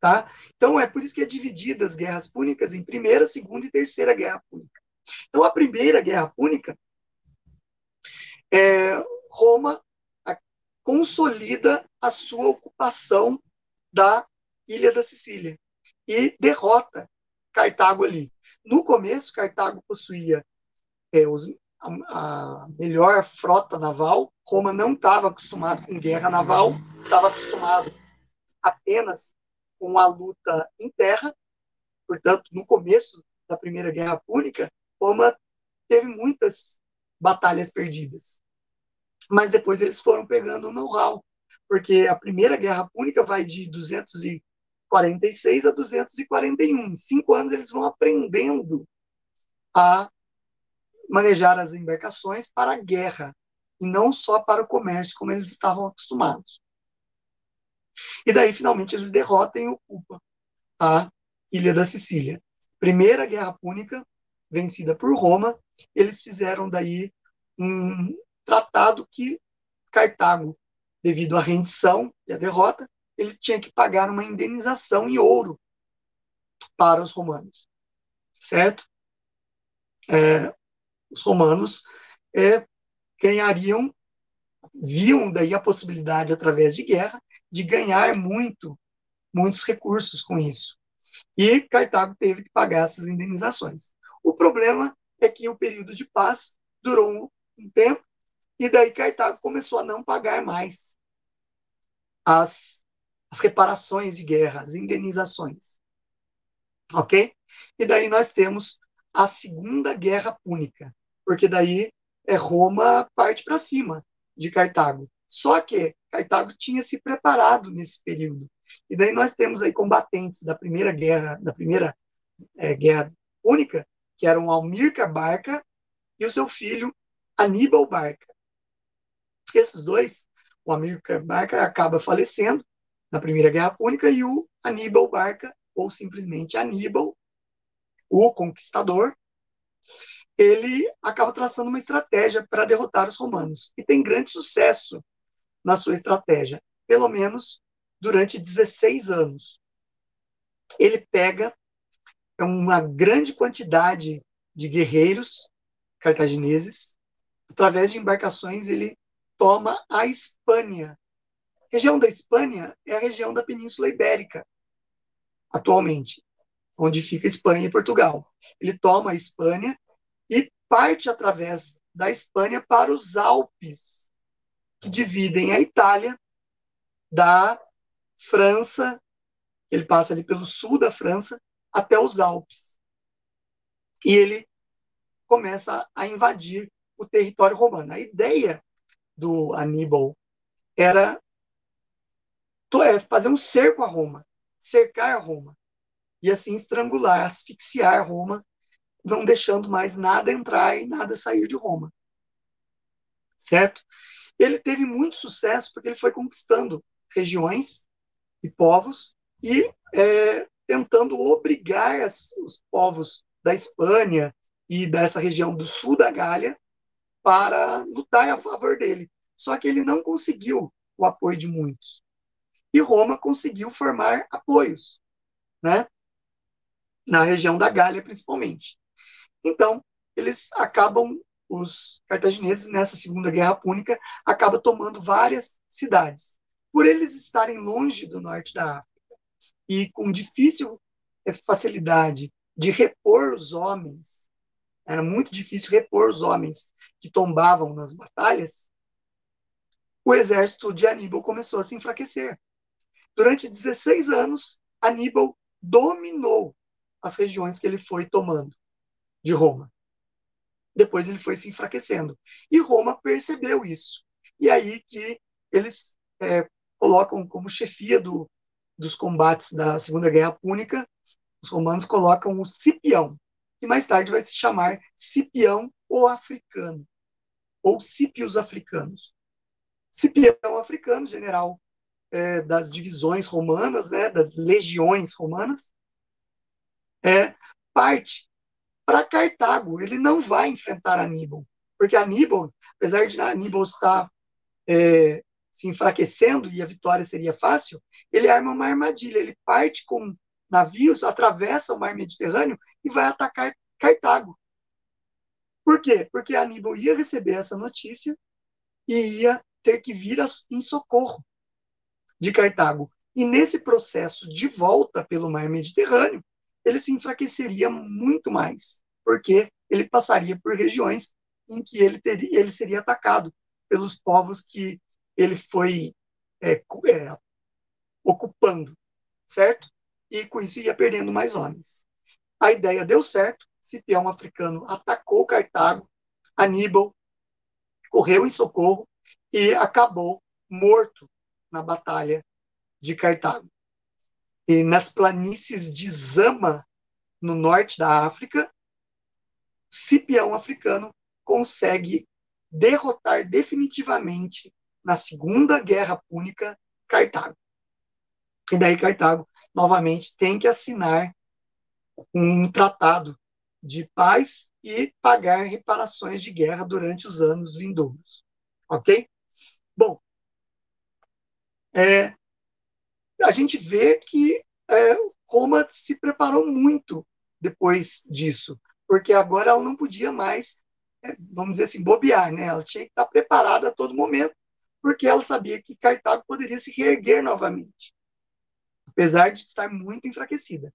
Tá? Então é por isso que é dividida as guerras púnicas em primeira, segunda e terceira guerra púnica. Então a primeira guerra púnica, é, Roma consolida a sua ocupação da ilha da Sicília e derrota Cartago ali. No começo, Cartago possuía é, os, a, melhor frota naval. Roma não estava acostumado com guerra naval, estava acostumado apenas com a luta em terra. Portanto, no começo da Primeira Guerra Púnica, Roma teve muitas batalhas perdidas. Mas depois eles foram pegando o know-how, porque a Primeira Guerra Púnica vai de 246 a 241. Em cinco anos eles vão aprendendo a manejar as embarcações para a guerra, e não só para o comércio, como eles estavam acostumados. E daí, finalmente, eles derrotam e ocupam a Ilha da Sicília. Primeira Guerra Púnica, vencida por Roma, eles fizeram daí um tratado que Cartago, devido à rendição e à derrota, ele tinha que pagar uma indenização em ouro para os romanos, certo? É, os romanos é, ganhariam, viam daí a possibilidade, através de guerra, de ganhar muito, muitos recursos com isso. E Cartago teve que pagar essas indenizações. O problema é que o período de paz durou um tempo, e daí Cartago começou a não pagar mais as, as reparações de guerra, as indenizações. Ok? E daí nós temos a Segunda Guerra Púnica, porque daí é Roma parte para cima de Cartago. Só que Cartago tinha se preparado nesse período. E daí nós temos aí combatentes da primeira guerra, da primeira é, guerra única, que eram Almircar Barca e o seu filho Aníbal Barca. Esses dois, o Amílcar Barca acaba falecendo na primeira guerra púnica e o Aníbal Barca, ou simplesmente Aníbal, o conquistador, ele acaba traçando uma estratégia para derrotar os romanos e tem grande sucesso na sua estratégia, pelo menos durante 16 anos. Ele pega uma grande quantidade de guerreiros cartagineses, através de embarcações ele toma a Espanha. A região da Espanha é a região da Península Ibérica, atualmente, onde fica Espanha e Portugal. Ele toma a Espanha parte através da Espanha para os Alpes, que dividem a Itália da França, ele passa ali pelo sul da França até os Alpes. E ele começa a invadir o território romano. A ideia do Aníbal era é, fazer um cerco a Roma, cercar a Roma, e assim estrangular, asfixiar Roma, não deixando mais nada entrar e nada sair de Roma. Certo? ele teve muito sucesso porque ele foi conquistando regiões e povos e é, tentando obrigar as, os povos da Espanha e dessa região do sul da Gália para lutar a favor dele. Só que ele não conseguiu o apoio de muitos. E Roma conseguiu formar apoios, né? Na região da Gália, principalmente. Então, eles acabam, os cartagineses, nessa Segunda Guerra Púnica, acabam tomando várias cidades. Por eles estarem longe do norte da África e com difícil eh, facilidade de repor os homens, era muito difícil repor os homens que tombavam nas batalhas, o exército de Aníbal começou a se enfraquecer. Durante 16 anos, Aníbal dominou as regiões que ele foi tomando de Roma. Depois ele foi se enfraquecendo. E Roma percebeu isso. E aí que eles é, colocam como chefia do, dos combates da Segunda Guerra Púnica, os romanos colocam o Cipião, que mais tarde vai se chamar Cipião o Africano, ou Cipios Africanos. Cipião Africano, general é, das divisões romanas, né, das legiões romanas, é parte para Cartago. Ele não vai enfrentar Aníbal, porque Aníbal, apesar de Aníbal estar é, se enfraquecendo e a vitória seria fácil, ele arma uma armadilha. Ele parte com navios, atravessa o mar Mediterrâneo e vai atacar Cartago. Por quê? Porque Aníbal ia receber essa notícia e ia ter que vir em socorro de Cartago. E nesse processo de volta pelo mar Mediterrâneo, ele se enfraqueceria muito mais, porque ele passaria por regiões em que ele, teria, ele seria atacado pelos povos que ele foi é, é, ocupando, certo? E com isso ia perdendo mais homens. A ideia deu certo, Cipião africano atacou Cartago, Aníbal correu em socorro e acabou morto na batalha de Cartago. E nas planícies de Zama, no norte da África, Cipião africano consegue derrotar definitivamente na Segunda Guerra Púnica Cartago. E daí Cartago novamente tem que assinar um tratado de paz e pagar reparações de guerra durante os anos vindouros. Ok? Bom, é, a gente vê que é, Roma se preparou muito depois disso, porque agora ela não podia mais, é, vamos dizer assim, bobear, né? Ela tinha que estar preparada a todo momento, porque ela sabia que Cartago poderia se reerguer novamente, apesar de estar muito enfraquecida.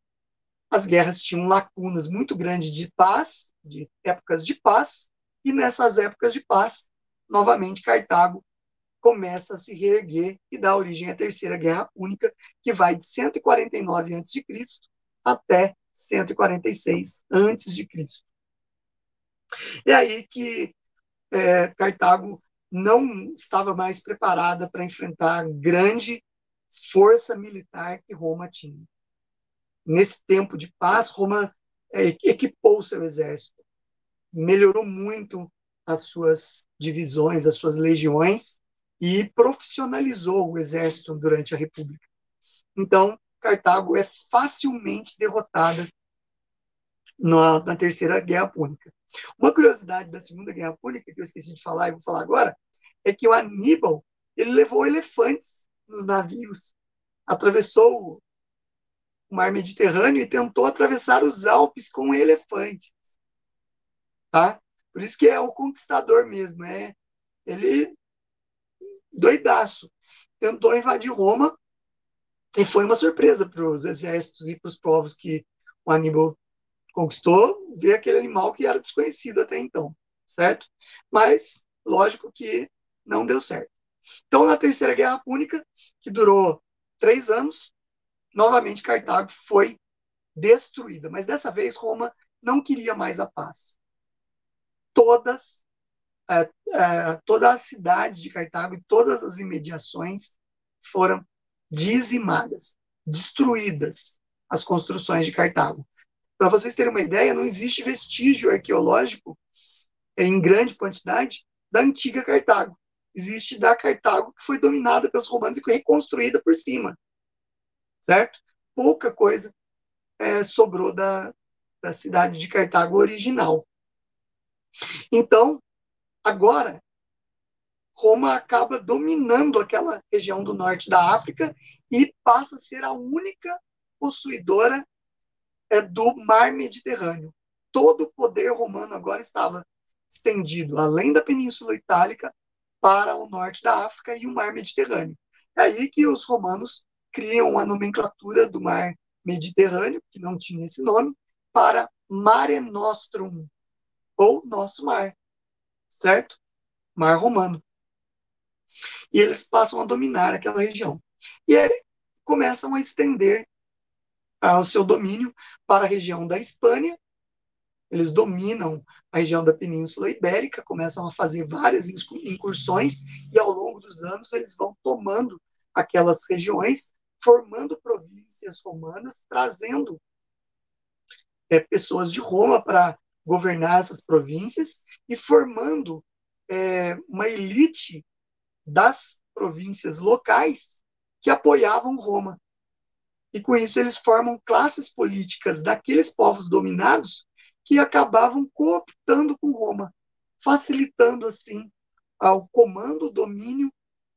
As guerras tinham lacunas muito grandes de paz, de épocas de paz, e nessas épocas de paz, novamente Cartago começa a se reerguer e dá origem à Terceira Guerra Púnica, que vai de 149 a.C. até 146 a.C. É aí que é, Cartago não estava mais preparada para enfrentar a grande força militar que Roma tinha. Nesse tempo de paz, Roma é, equipou seu exército, melhorou muito as suas divisões, as suas legiões, e profissionalizou o exército durante a República. Então, Cartago é facilmente derrotada na, na, Terceira Guerra Púnica. Uma curiosidade da Segunda Guerra Púnica, que eu esqueci de falar e vou falar agora, é que o Aníbal ele levou elefantes nos navios, atravessou o mar Mediterrâneo e tentou atravessar os Alpes com elefantes. Tá? Por isso que é o conquistador mesmo. É, ele doidaço. Tentou invadir Roma e foi uma surpresa para os exércitos e para os povos que o Aníbal conquistou ver aquele animal que era desconhecido até então, certo? Mas, lógico que não deu certo. Então, na Terceira Guerra Púnica, que durou três anos, novamente Cartago foi destruída. Mas dessa vez Roma não queria mais a paz. Todas toda a cidade de Cartago e todas as imediações foram dizimadas, destruídas as construções de Cartago. Para vocês terem uma ideia, não existe vestígio arqueológico em grande quantidade da antiga Cartago. existe da Cartago que foi dominada pelos romanos e foi reconstruída por cima, certo? Pouca coisa é, sobrou da, da cidade de Cartago original. Então, agora, Roma acaba dominando aquela região do norte da África e passa a ser a única possuidora é, do mar Mediterrâneo. Todo o poder romano agora estava estendido, além da Península Itálica, para o norte da África e o mar Mediterrâneo. É aí que os romanos criam a nomenclatura do mar Mediterrâneo, que não tinha esse nome, para Mare Nostrum, ou nosso mar, certo? Mar Romano. E eles passam a dominar aquela região. E aí começam a estender ah, o seu domínio para a região da Espanha. Eles dominam a região da Península Ibérica, começam a fazer várias incursões e ao longo dos anos eles vão tomando aquelas regiões, formando províncias romanas, trazendo é, pessoas de Roma para governar essas províncias e formando é, uma elite das províncias locais que apoiavam Roma. E com isso eles formam classes políticas daqueles povos dominados que acabavam cooptando com Roma, facilitando assim o comando, o domínio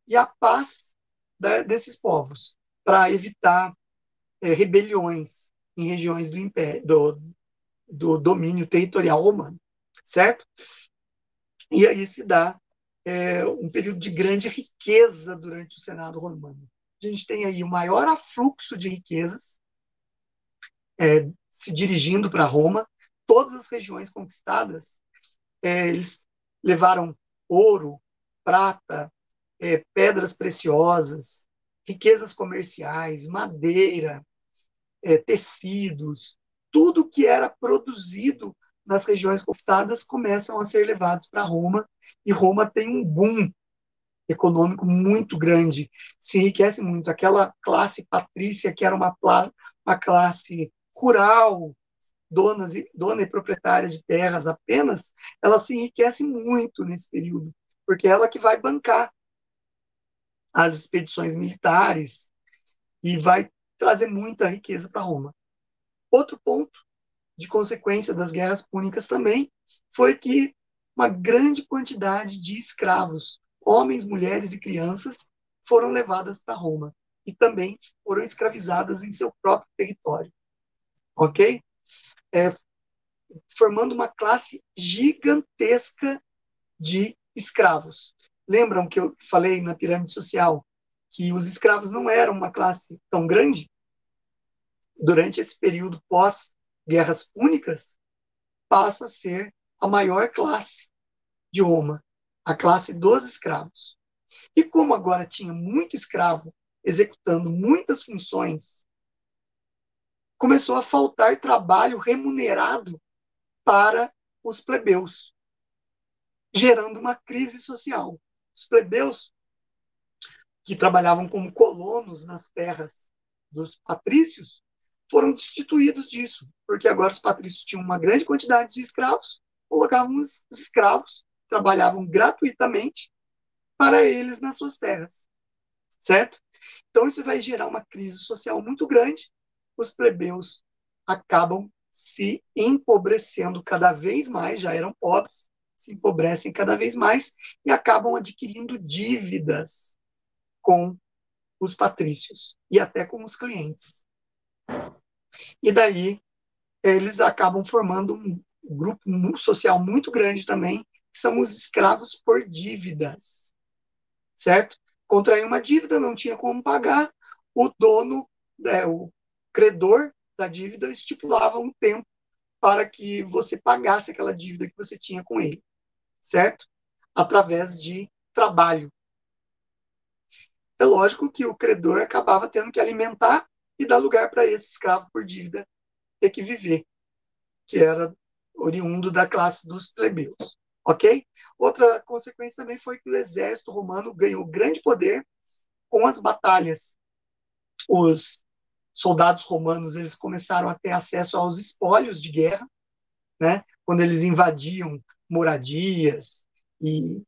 e a paz da, desses povos, para evitar é, rebeliões em regiões do, império, do, do domínio territorial romano, certo? E aí se dá é, um período de grande riqueza durante o Senado romano. A gente tem aí o maior afluxo de riquezas é, se dirigindo para Roma. Todas as regiões conquistadas, é, eles levaram ouro, prata, é, pedras preciosas, riquezas comerciais, madeira, é, tecidos, tudo que era produzido nas regiões conquistadas começam a ser levados para Roma e Roma tem um boom econômico muito grande, se enriquece muito. Aquela classe patrícia, que era uma, uma classe rural, donas e, dona e proprietária de terras apenas, ela se enriquece muito nesse período, porque é ela que vai bancar as expedições militares e vai trazer muita riqueza para Roma. Outro ponto de consequência das guerras púnicas também foi que uma grande quantidade de escravos, homens, mulheres e crianças, foram levadas para Roma e também foram escravizadas em seu próprio território. Ok? É, formando uma classe gigantesca de escravos. Lembram que eu falei na pirâmide social que os escravos não eram uma classe tão grande? Durante esse período pós-guerras púnicas, passa a ser a maior classe de Roma, a classe dos escravos. E como agora tinha muito escravo executando muitas funções, começou a faltar trabalho remunerado para os plebeus, gerando uma crise social. Os plebeus, que trabalhavam como colonos nas terras dos patrícios, foram destituídos disso, porque agora os patrícios tinham uma grande quantidade de escravos, colocavam os escravos trabalhavam gratuitamente para eles nas suas terras, certo? Então isso vai gerar uma crise social muito grande. Os plebeus acabam se empobrecendo cada vez mais, já eram pobres, se empobrecem cada vez mais e acabam adquirindo dívidas com os patrícios e até com os clientes. E daí eles acabam formando um grupo social muito grande também são os escravos por dívidas, certo? Contrair uma dívida, não tinha como pagar, o dono, né, o credor da dívida estipulava um tempo para que você pagasse aquela dívida que você tinha com ele, certo? Através de trabalho. É lógico que o credor acabava tendo que alimentar e dar lugar para esse escravo por dívida ter que viver, que era oriundo da classe dos plebeus. Ok? Outra consequência também foi que o exército romano ganhou grande poder com as batalhas. Os soldados romanos eles começaram a ter acesso aos espólios de guerra, né? Quando eles invadiam moradias e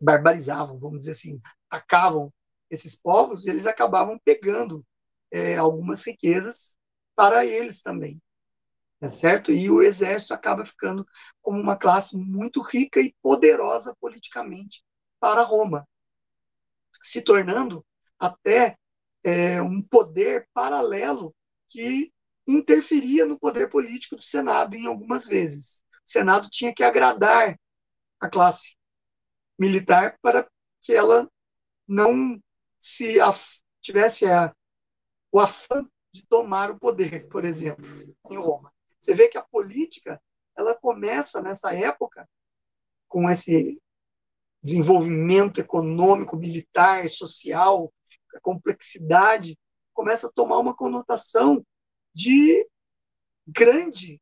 barbarizavam, vamos dizer assim, atacavam esses povos, eles acabavam pegando é, algumas riquezas para eles também, é certo? E o exército acaba ficando como uma classe muito rica e poderosa politicamente para Roma, se tornando até é, um poder paralelo que interferia no poder político do Senado em algumas vezes. O Senado tinha que agradar a classe militar para que ela não se tivesse a, o afã de tomar o poder, por exemplo, em Roma. Você vê que a política ela começa nessa época com esse desenvolvimento econômico, militar, social, a complexidade começa a tomar uma conotação de grande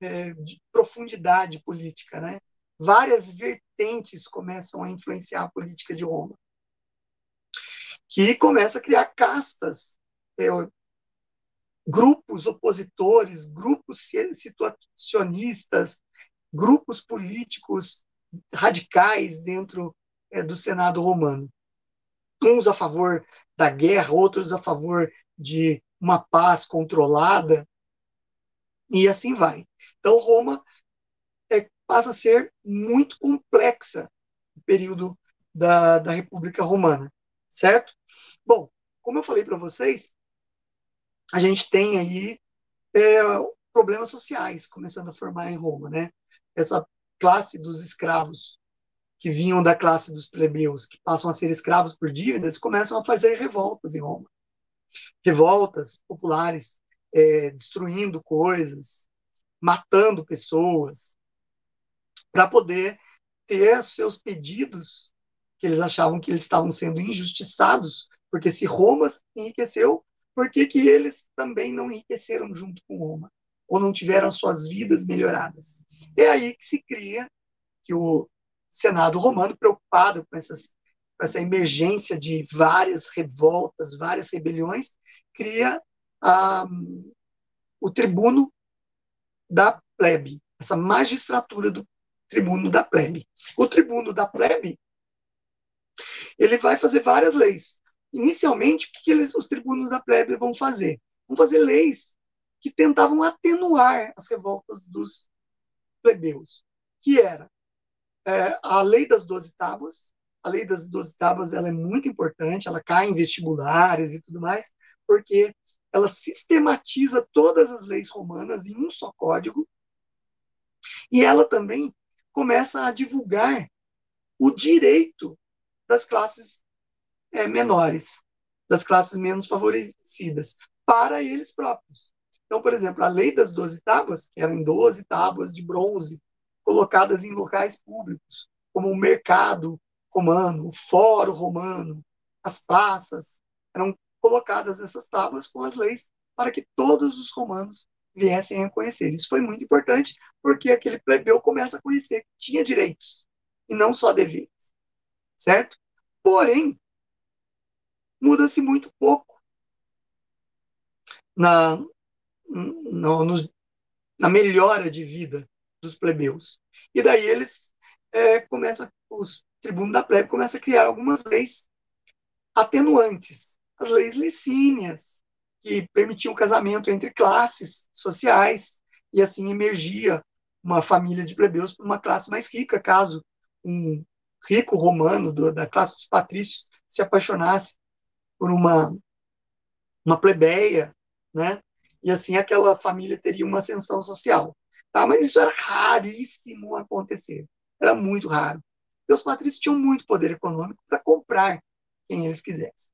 é, de profundidade política, né? Várias vertentes começam a influenciar a política de Roma, que começa a criar castas, grupos opositores, grupos situacionistas, grupos políticos radicais dentro é, do Senado romano. Uns a favor da guerra, outros a favor de uma paz controlada, e assim vai. Então, Roma é, passa a ser muito complexa no período da, da República Romana, certo? Bom, como eu falei para vocês, a gente tem aí é, problemas sociais começando a formar em Roma, né? Essa classe dos escravos que vinham da classe dos plebeus, que passam a ser escravos por dívidas, começam a fazer revoltas em Roma. Revoltas populares, é, destruindo coisas, matando pessoas, para poder ter seus pedidos, que eles achavam que eles estavam sendo injustiçados, porque se Roma enriqueceu, por que, que eles também não enriqueceram junto com Roma? Ou não tiveram suas vidas melhoradas? É aí que se cria que o Senado romano, preocupado com, essas, com essa emergência de várias revoltas, várias rebeliões, cria ah, o tribuno da plebe, essa magistratura do tribuno da plebe. O tribuno da plebe ele vai fazer várias leis. Inicialmente, o que eles, os tribunos da plebe vão fazer? Vão fazer leis que tentavam atenuar as revoltas dos plebeus, que era é, a lei das doze tábuas. A lei das doze tábuas ela é muito importante, ela cai em vestibulares e tudo mais, porque ela sistematiza todas as leis romanas em um só código, e ela também começa a divulgar o direito das classes é, menores, das classes menos favorecidas, para eles próprios. Então, por exemplo, a lei das doze tábuas, que eram 12 tábuas de bronze, colocadas em locais públicos, como o mercado romano, o fórum romano, as praças, eram colocadas essas tábuas com as leis para que todos os romanos viessem a conhecer. Isso foi muito importante, porque aquele plebeu começa a conhecer que tinha direitos e não só deveres, certo? Porém, muda-se muito pouco na, no, no, na melhora de vida dos plebeus. E daí eles é, começam, os tribunos da plebe começam a criar algumas leis atenuantes, as leis licínias, que permitiam o casamento entre classes sociais, e assim emergia uma família de plebeus para uma classe mais rica, caso um rico romano do, da classe dos patrícios se apaixonasse por uma, uma plebeia, né? E assim aquela família teria uma ascensão social. Tá? Mas isso era raríssimo acontecer. Era muito raro. E os patrícios tinham muito poder econômico para comprar quem eles quisessem.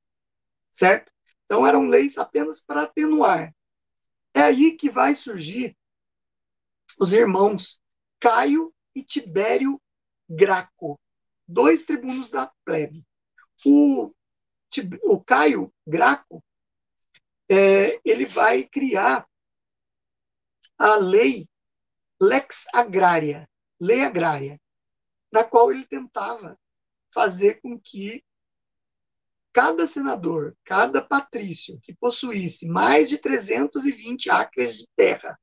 Certo? Então eram leis apenas para atenuar. É aí que vai surgir os irmãos Caio e Tibério Graco, dois tribunos da plebe. O o Caio Graco, é, ele vai criar a lei Lex Agrária, lei agrária, na qual ele tentava fazer com que cada senador, cada patrício que possuísse mais de 320 acres de terra,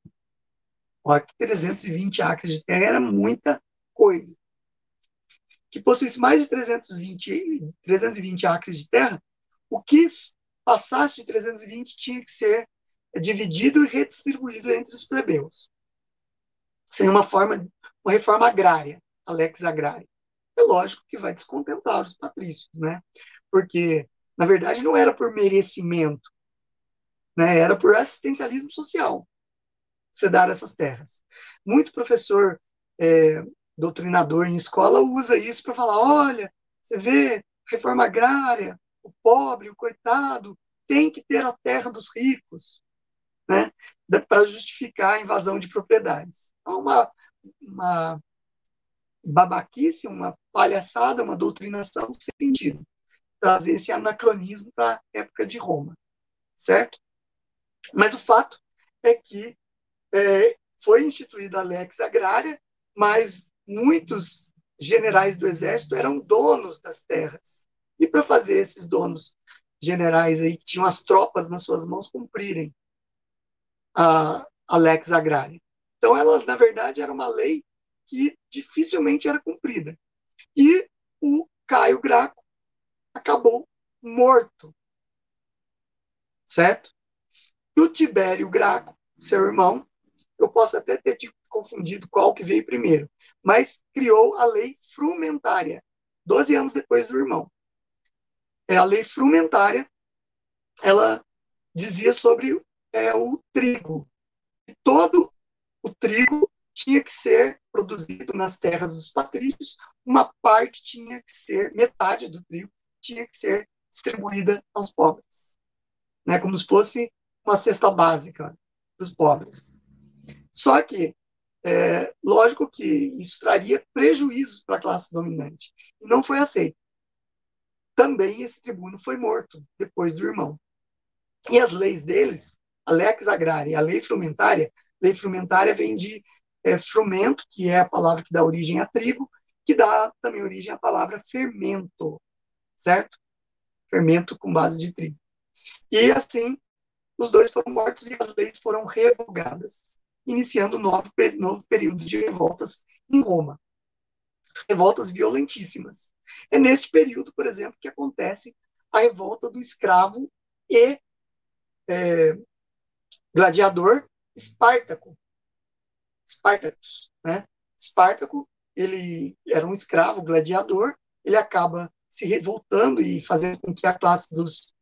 que 320 acres de terra era muita coisa. Que possuísse mais de 320, 320 acres de terra, o que passasse de 320 tinha que ser dividido e redistribuído entre os plebeus. Seria uma forma, uma reforma agrária, a lex agrária. É lógico que vai descontentar os patrícios, né? Porque, na verdade, não era por merecimento, né? era por assistencialismo social você dar essas terras. Muito professor é, doutrinador em escola usa isso para falar: olha, você vê, reforma agrária, o pobre, o coitado, tem que ter a terra dos ricos, né? para justificar a invasão de propriedades. É uma, uma babaquice, uma palhaçada, uma doutrinação sem sentido. Trazer esse anacronismo para a época de Roma, certo? Mas o fato é que é, foi instituída a lex agrária, mas muitos generais do exército eram donos das terras. E para fazer esses donos generais aí que tinham as tropas nas suas mãos cumprirem a, a lex agrária. Então ela, na verdade, era uma lei que dificilmente era cumprida. E o Caio Graco acabou morto. Certo? E o Tibério Graco, seu irmão, eu posso até ter te confundido qual que veio primeiro, mas criou a lei frumentária, 12 anos depois do irmão. É a lei frumentária, ela dizia sobre é, o trigo. Todo o trigo tinha que ser produzido nas terras dos patrícios, uma parte tinha que ser, metade do trigo tinha que ser distribuída aos pobres. Né? Como se fosse uma cesta básica para os pobres. Só que, é, lógico que isso traria prejuízos para a classe dominante. E não foi aceito. Também esse tribuno foi morto depois do irmão. E as leis deles, a lex agrária e a lei frumentária, lei frumentária vem de é, frumento, que é a palavra que dá origem a trigo, que dá também origem à palavra fermento, certo? Fermento com base de trigo. E assim, os dois foram mortos e as leis foram revogadas, iniciando um novo, novo período de revoltas em Roma. Revoltas violentíssimas. É neste período, por exemplo, que acontece a revolta do escravo e é, gladiador Espartaco. Espartacus, né? Espartaco, ele era um escravo gladiador, ele acaba se revoltando e fazendo com que a classe dos,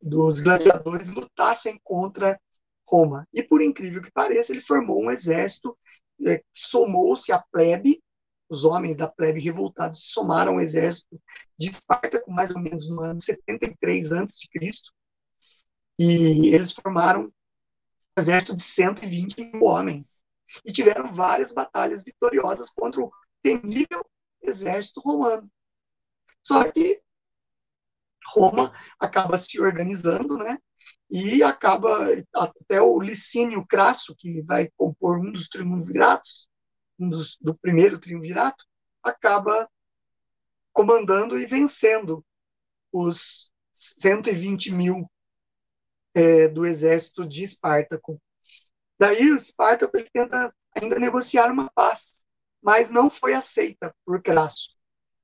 dos gladiadores lutassem contra Roma. E por incrível que pareça, ele formou um exército é, que somou-se à plebe, os homens da plebe revoltados se somaram ao exército de Espartaco, mais ou menos no ano 73 a.C., e eles formaram um exército de 120 mil homens. E tiveram várias batalhas vitoriosas contra o temível exército romano. Só que Roma acaba se organizando, né? E acaba até o Licínio Crasso, que vai compor um dos triunviratos, um dos, do primeiro triunvirato, acaba comandando e vencendo os 120 mil é, do exército de Espartaco. Daí o Espartaco tenta ainda negociar uma paz, mas não foi aceita por Crasso.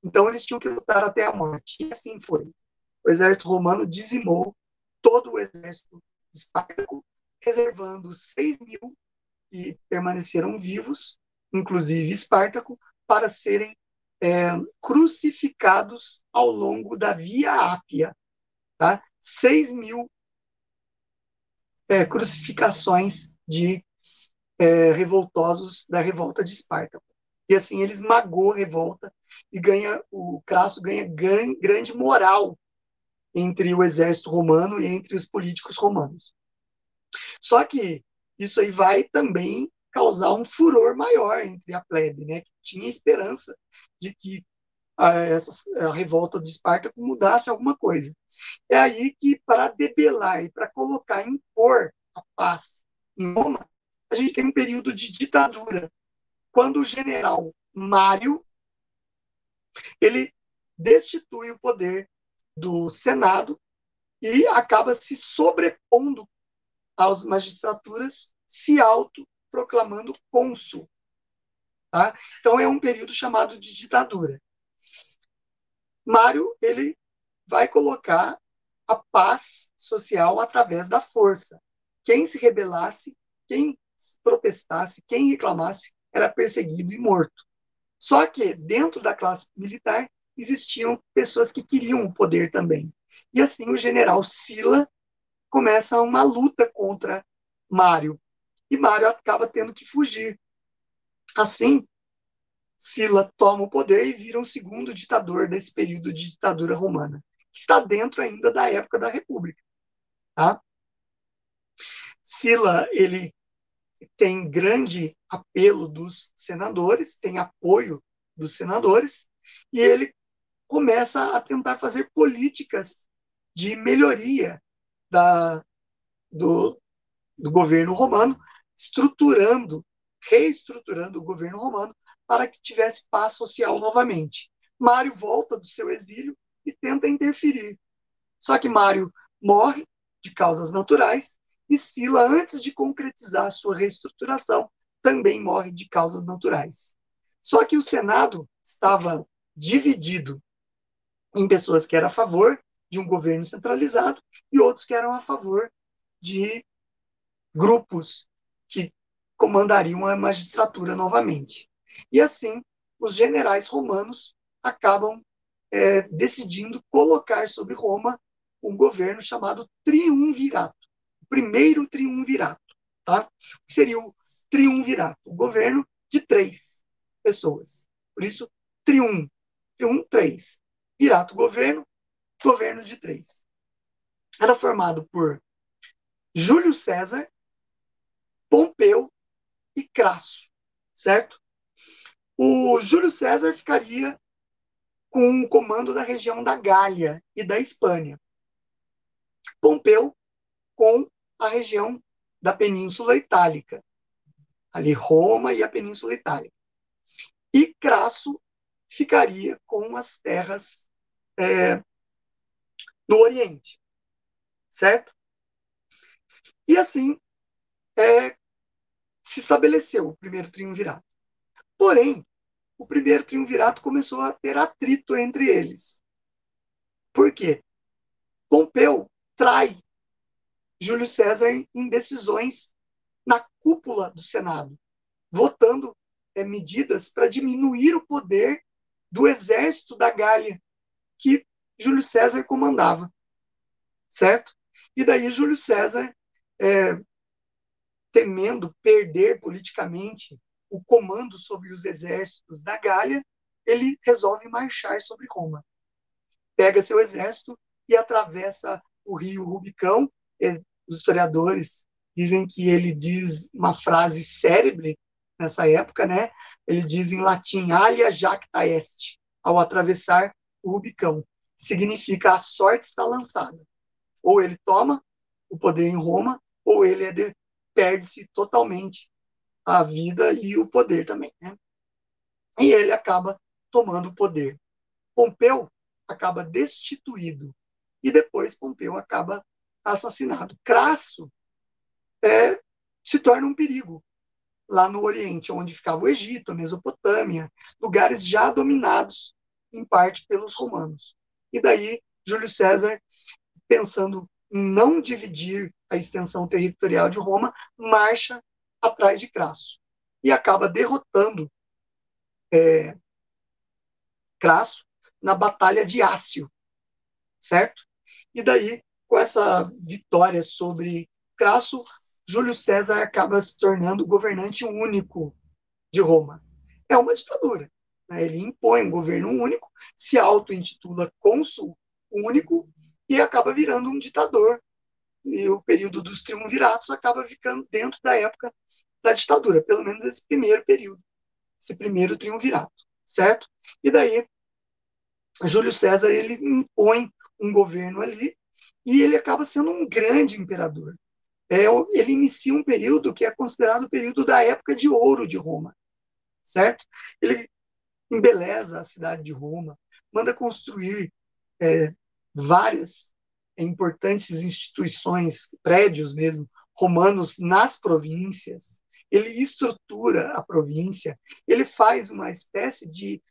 Então eles tinham que lutar até a morte. E assim foi. O exército romano dizimou todo o exército Espartaco, reservando 6 mil que permaneceram vivos, inclusive Espartaco, para serem é, crucificados ao longo da Via Ápia. Tá? 6 mil é, crucificações de é, revoltosos da revolta de Esparta. E assim ele esmagou a revolta e ganha o Crasso ganha grande moral entre o exército romano e entre os políticos romanos. Só que isso aí vai também causar um furor maior entre a plebe, né, que tinha esperança de que a, essa, a revolta de Espartaco mudasse alguma coisa. É aí que, para debelar e para colocar, impor a paz em Roma, a gente tem um período de ditadura, quando o general Mário ele destitui o poder do Senado e acaba se sobrepondo às magistraturas, se autoproclamando cônsul. Tá? Então é um período chamado de ditadura. Mário ele vai colocar a paz social através da força. Quem se rebelasse, quem protestasse, quem reclamasse, era perseguido e morto. Só que dentro da classe militar existiam pessoas que queriam o poder também. E assim o general Sila começa uma luta contra Mário. E Mário acaba tendo que fugir. Assim, Sila toma o poder e vira um segundo ditador desse período de ditadura romana, que está dentro ainda da época da República. Tá? Sila, ele tem grande apelo dos senadores, tem apoio dos senadores, e ele começa a tentar fazer políticas de melhoria da, do, do governo romano, estruturando, reestruturando o governo romano para que tivesse paz social novamente. Mário volta do seu exílio e tenta interferir. Só que Mário morre de causas naturais e Sila, antes de concretizar sua reestruturação, também morre de causas naturais. Só que o Senado estava dividido em pessoas que eram a favor de um governo centralizado e outros que eram a favor de grupos que comandariam a magistratura novamente. E assim, os generais romanos acabam é, decidindo colocar sobre Roma um governo chamado triunvirato, o primeiro triunvirato, tá? Que seria o triunvirato, o governo de três pessoas. Por isso, trium, trium, três. Virato, governo, governo de três. Era formado por Júlio César, Pompeu e Crasso, certo? O Júlio César ficaria com o comando da região da Gália e da Espanha. Pompeu com a região da Península Itálica, ali Roma e a Península Itálica. E Crasso ficaria com as terras é, no Oriente, certo? E assim é, se estabeleceu o primeiro triunvirato. Porém, o primeiro triunvirato começou a ter atrito entre eles. Por quê? Pompeu trai Júlio César em decisões na cúpula do Senado, votando é, medidas para diminuir o poder do exército da Gália, que Júlio César comandava. Certo? E daí Júlio César, é, temendo perder politicamente o comando sobre os exércitos da Gália, ele resolve marchar sobre Roma. Pega seu exército e atravessa o rio Rubicão. Os historiadores dizem que ele diz uma frase cérebre nessa época, né? Ele diz em latim alia jacta est, ao atravessar o Rubicão. Significa a sorte está lançada. Ou ele toma o poder em Roma, ou ele é perde-se totalmente a vida e o poder também. Né? E ele acaba tomando o poder. Pompeu acaba destituído e depois Pompeu acaba assassinado. Crasso é, se torna um perigo lá no Oriente, onde ficava o Egito, a Mesopotâmia, lugares já dominados em parte pelos romanos. E daí Júlio César, pensando em não dividir a extensão territorial de Roma, marcha atrás de Crasso e acaba derrotando é, Crasso na Batalha de Ácio, certo? E daí, com essa vitória sobre Crasso, Júlio César acaba se tornando governante único de Roma. É uma ditadura. Né? Ele impõe um governo único, se auto-intitula cônsul único e acaba virando um ditador. E o período dos triunviratos acaba ficando dentro da época da ditadura, pelo menos esse primeiro período, esse primeiro triunvirato, certo? E daí, Júlio César ele impõe um governo ali e ele acaba sendo um grande imperador. É, ele inicia um período que é considerado o período da época de ouro de Roma, certo? Ele embeleza a cidade de Roma, manda construir é, várias importantes instituições, prédios mesmo, romanos nas províncias, ele estrutura a província, ele faz uma espécie de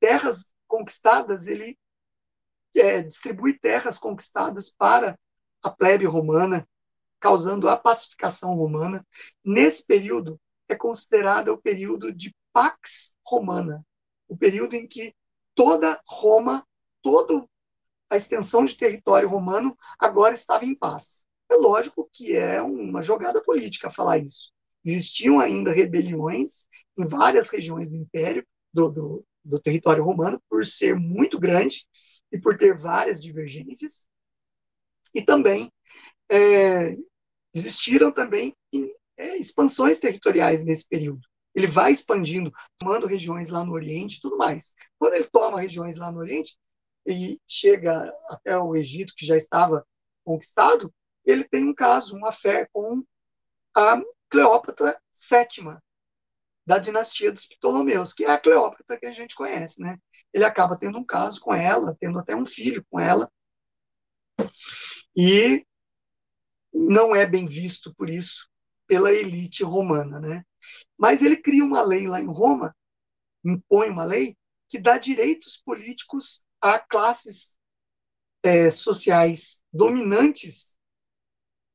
terras conquistadas, ele é, distribui terras conquistadas para a plebe romana, causando a pacificação romana. Nesse período, é considerado o período de Pax Romana, o período em que toda Roma, toda a extensão de território romano agora estava em paz. É lógico que é uma jogada política falar isso. Existiam ainda rebeliões em várias regiões do Império, do, do, do território romano, por ser muito grande e por ter várias divergências. E também é, existiram também é, expansões territoriais nesse período. Ele vai expandindo, tomando regiões lá no Oriente e tudo mais. Quando ele toma regiões lá no Oriente e chega até o Egito, que já estava conquistado, ele tem um caso, uma fé com a Cleópatra VII, da dinastia dos Ptolomeus, que é a Cleópatra que a gente conhece, né? Ele acaba tendo um caso com ela, tendo até um filho com ela, e não é bem visto por isso pela elite romana, né? Mas ele cria uma lei lá em Roma, impõe uma lei que dá direitos políticos a classes é, sociais dominantes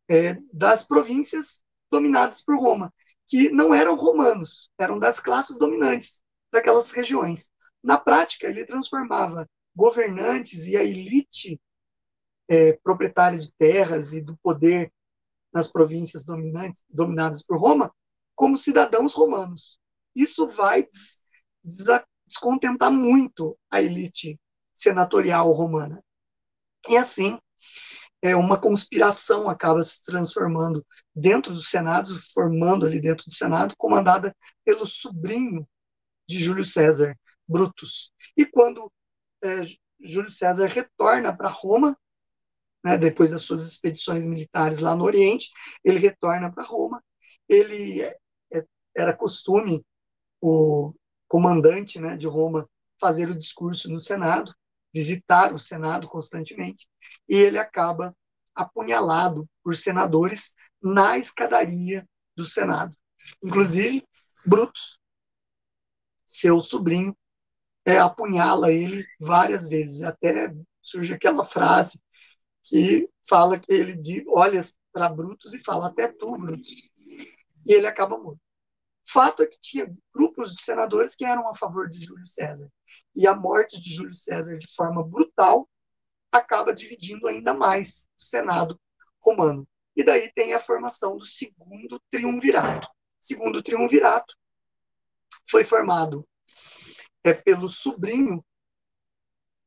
é, das províncias dominadas por Roma, que não eram romanos, eram das classes dominantes daquelas regiões. Na prática, ele transformava governantes e a elite é, de terras e do poder nas províncias dominantes, dominadas por Roma como cidadãos romanos. Isso vai des, des, descontentar muito a elite senatorial romana. E assim, é, uma conspiração acaba se transformando dentro do Senado, formando ali dentro do Senado, comandada pelo sobrinho de Júlio César, Brutus. E quando é, Júlio César retorna para Roma, né, depois das suas expedições militares lá no Oriente, ele retorna para Roma. Ele é, era costume o comandante né, de Roma fazer o discurso no Senado, visitar o Senado constantemente, e ele acaba apunhalado por senadores na escadaria do Senado. Inclusive, Brutus, seu sobrinho, é, apunhala ele várias vezes. Até surge aquela frase que fala que ele olha para Brutus e fala até tu, Brutus. E ele acaba morto. Fato é que tinha grupos de senadores que eram a favor de Júlio César. E a morte de Júlio César de forma brutal acaba dividindo ainda mais o Senado romano. E daí tem a formação do segundo triunvirato. Segundo triunvirato foi formado é, pelo sobrinho,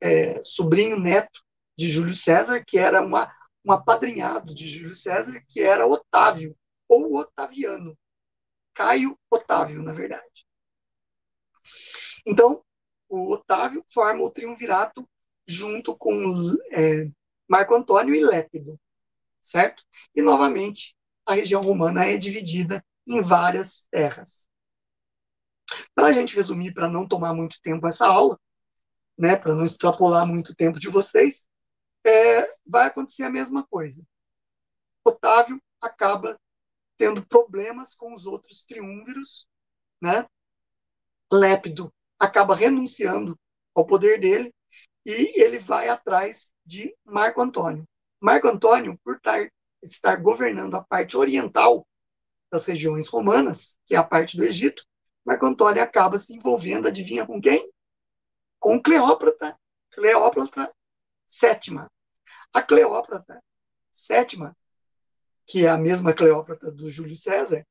é, sobrinho neto de Júlio César, que era uma, um apadrinhado de Júlio César, que era Otávio, ou Otaviano. Caio Otávio, na verdade. Então, o Otávio forma o triunvirato junto com é, Marco Antônio e Lépido, certo? E, novamente, a região romana é dividida em várias terras. Para a gente resumir, para não tomar muito tempo essa aula, né, para não extrapolar muito tempo de vocês, é, vai acontecer a mesma coisa. Otávio acaba tendo problemas com os outros triunviros, né? Lépido acaba renunciando ao poder dele e ele vai atrás de Marco Antônio. Marco Antônio, por tar, estar governando a parte oriental das regiões romanas, que é a parte do Egito, Marco Antônio acaba se envolvendo, adivinha com quem? Com Cleópatra, Cleópatra sétima. A Cleópatra sétima, que é a mesma Cleópatra do Júlio César,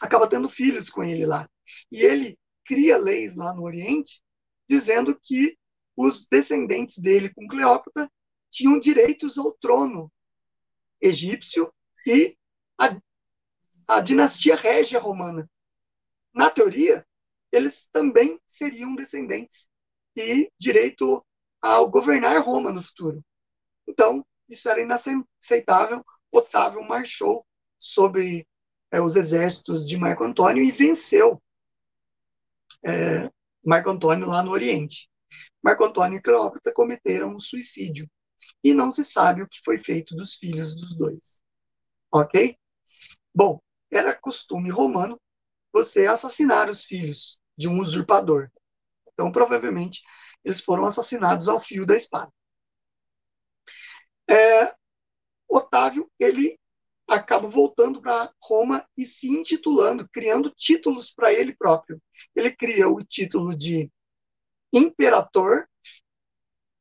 acaba tendo filhos com ele lá. E ele cria leis lá no Oriente dizendo que os descendentes dele com Cleópatra tinham direitos ao trono egípcio e a, a dinastia régia romana. Na teoria, eles também seriam descendentes e direito ao governar Roma no futuro. Então, isso era inaceitável. Otávio marchou sobre é, os exércitos de Marco Antônio e venceu é, Marco Antônio lá no Oriente. Marco Antônio e Cleópatra cometeram um suicídio e não se sabe o que foi feito dos filhos dos dois. Ok? Bom, era costume romano você assassinar os filhos de um usurpador. Então, provavelmente, eles foram assassinados ao fio da espada. É, Otávio ele acaba voltando para Roma e se intitulando, criando títulos para ele próprio. Ele cria o título de imperador.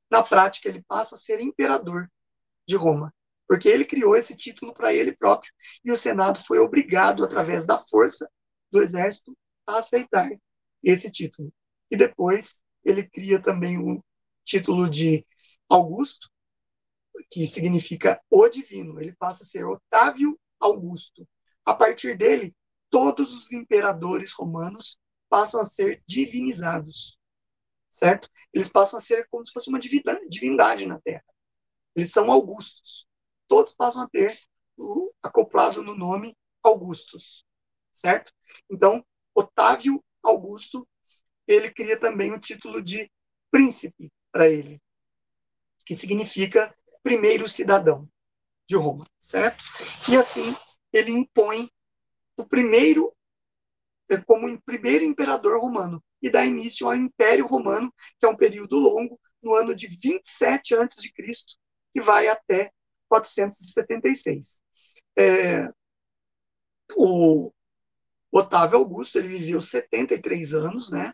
Na prática, ele passa a ser imperador de Roma, porque ele criou esse título para ele próprio e o Senado foi obrigado, através da força do exército, a aceitar esse título. E depois ele cria também o título de Augusto, que significa o divino. Ele passa a ser Otávio Augusto. A partir dele, todos os imperadores romanos passam a ser divinizados, certo? Eles passam a ser como se fosse uma divindade na Terra. Eles são augustos. Todos passam a ter o acoplado no nome Augustus, certo? Então, Otávio Augusto, ele cria também o título de príncipe para ele, que significa primeiro cidadão de Roma, certo? E assim ele impõe o primeiro é, como primeiro imperador romano e dá início ao Império Romano, que é um período longo, no ano de 27 a.C., que vai até 476. É, o Otávio Augusto ele viveu 73 anos, né?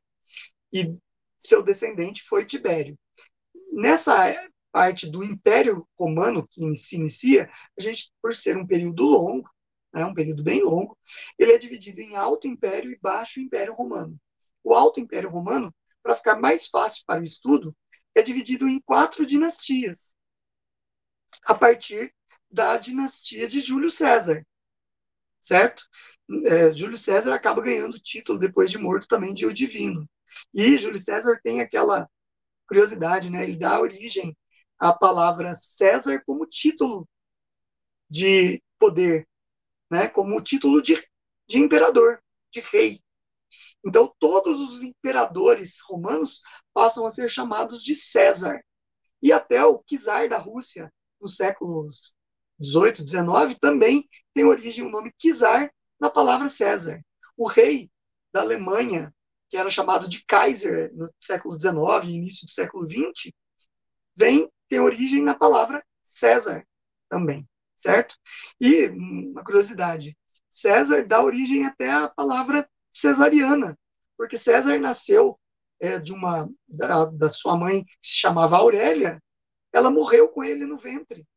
E seu descendente foi Tibério. Nessa parte do Império Romano que se inicia, a gente, por ser um período longo, né, um período bem longo, ele é dividido em Alto Império e Baixo Império Romano. O Alto Império Romano, para ficar mais fácil para o estudo, é dividido em quatro dinastias, a partir da dinastia de Júlio César, certo? É, Júlio César acaba ganhando o título, depois de morto, também de O Divino. E Júlio César tem aquela curiosidade, né? Ele dá origem à palavra César como título de poder, né? Como título de, de imperador, de rei. Então, todos os imperadores romanos passam a ser chamados de César. E até o czar da Rússia, nos séculos 18, 19, também tem origem o nome czar na palavra César. O rei da Alemanha, que era chamado de Kaiser no século 19 início do século 20, vem tem origem na palavra César também, certo? E uma curiosidade, César dá origem até à palavra cesariana, porque César nasceu é, de uma da, da sua mãe que se chamava Aurélia, ela morreu com ele no ventre.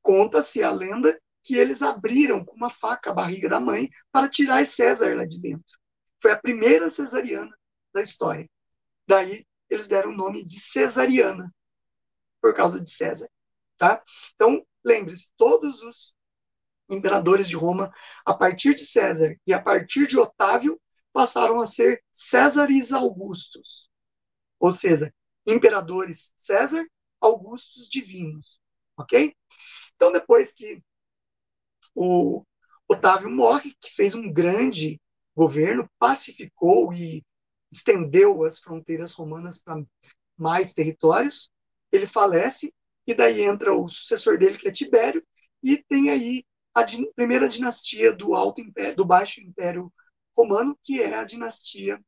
Conta-se a lenda que eles abriram com uma faca a barriga da mãe para tirar César lá de dentro. Foi a primeira cesariana da história. Daí eles deram o nome de cesariana, por causa de César. Tá? Então, lembre-se, todos os imperadores de Roma, a partir de César e a partir de Otávio, passaram a ser Césares Augustos. Ou seja, imperadores César, Augustos divinos. Ok? Então, depois que o Otávio morre, que fez um grande governo, pacificou e estendeu as fronteiras romanas para mais territórios, ele falece, e daí entra o sucessor dele, que é Tibério, e tem aí a primeira dinastia do Alto Império, do Baixo Império Romano, que é a dinastia,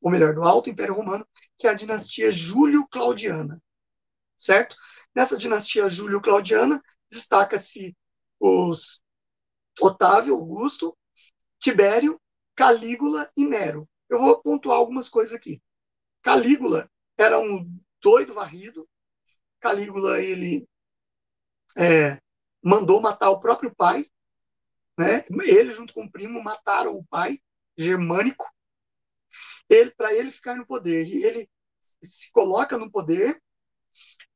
ou melhor, do Alto Império Romano, que é a dinastia Júlio-Claudiana, certo? Nessa dinastia Júlio-Claudiana destaca-se os Otávio, Augusto, Tibério, Calígula e Nero. Eu vou pontuar algumas coisas aqui. Calígula era um doido varrido, Calígula ele é, mandou matar o próprio pai, né? Ele junto com o primo mataram o pai germânico. Ele para ele ficar no poder e ele se coloca no poder,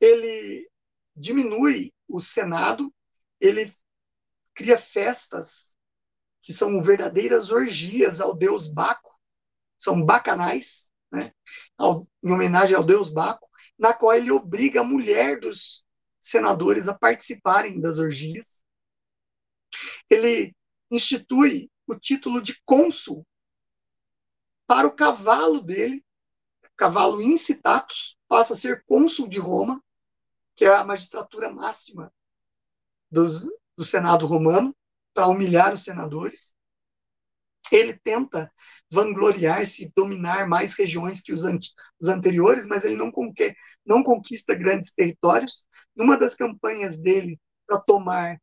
ele diminui o senado, ele cria festas que são verdadeiras orgias ao deus Baco, são bacanais, né? Ao, em homenagem ao deus Baco na qual ele obriga a mulher dos senadores a participarem das orgias. Ele institui o título de cônsul para o cavalo dele, cavalo incitatus, passa a ser cônsul de Roma, que é a magistratura máxima dos, do Senado romano, para humilhar os senadores. Ele tenta vangloriar-se, dominar mais regiões que os, os anteriores, mas ele não, não conquista grandes territórios. Numa das campanhas dele para tomar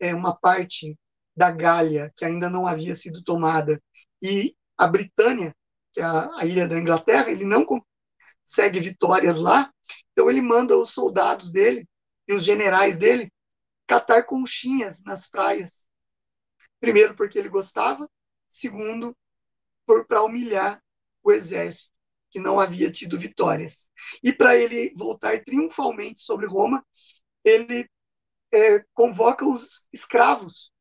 é, uma parte da Gália, que ainda não havia sido tomada, e a Britânia, que é a, a ilha da Inglaterra, ele não consegue vitórias lá, então ele manda os soldados dele e os generais dele catar conchinhas nas praias. Primeiro, porque ele gostava, segundo, para humilhar o exército, que não havia tido vitórias. E para ele voltar triunfalmente sobre Roma, ele é, convoca os escravos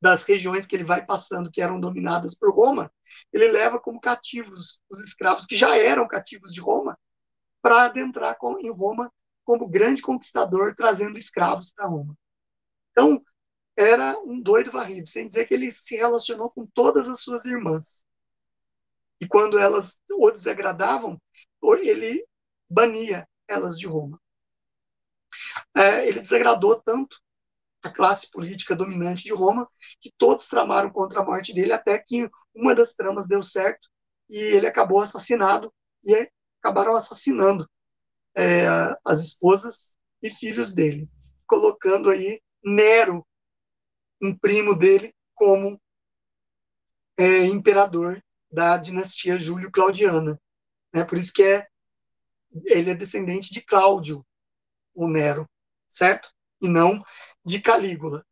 das regiões que ele vai passando, que eram dominadas por Roma, ele leva como cativos os escravos que já eram cativos de Roma, para adentrar com, em Roma como grande conquistador, trazendo escravos para Roma. Então, era um doido varrido, sem dizer que ele se relacionou com todas as suas irmãs. E quando elas o desagradavam, ele bania elas de Roma. É, ele desagradou tanto a classe política dominante de Roma que todos tramaram contra a morte dele, até que uma das tramas deu certo e ele acabou assassinado e acabaram assassinando é, as esposas e filhos dele, colocando aí Nero, um primo dele, como é, imperador da dinastia Júlio-Claudiana. Né? Por isso que é, ele é descendente de Cláudio, o Nero, certo? E não de Calígula.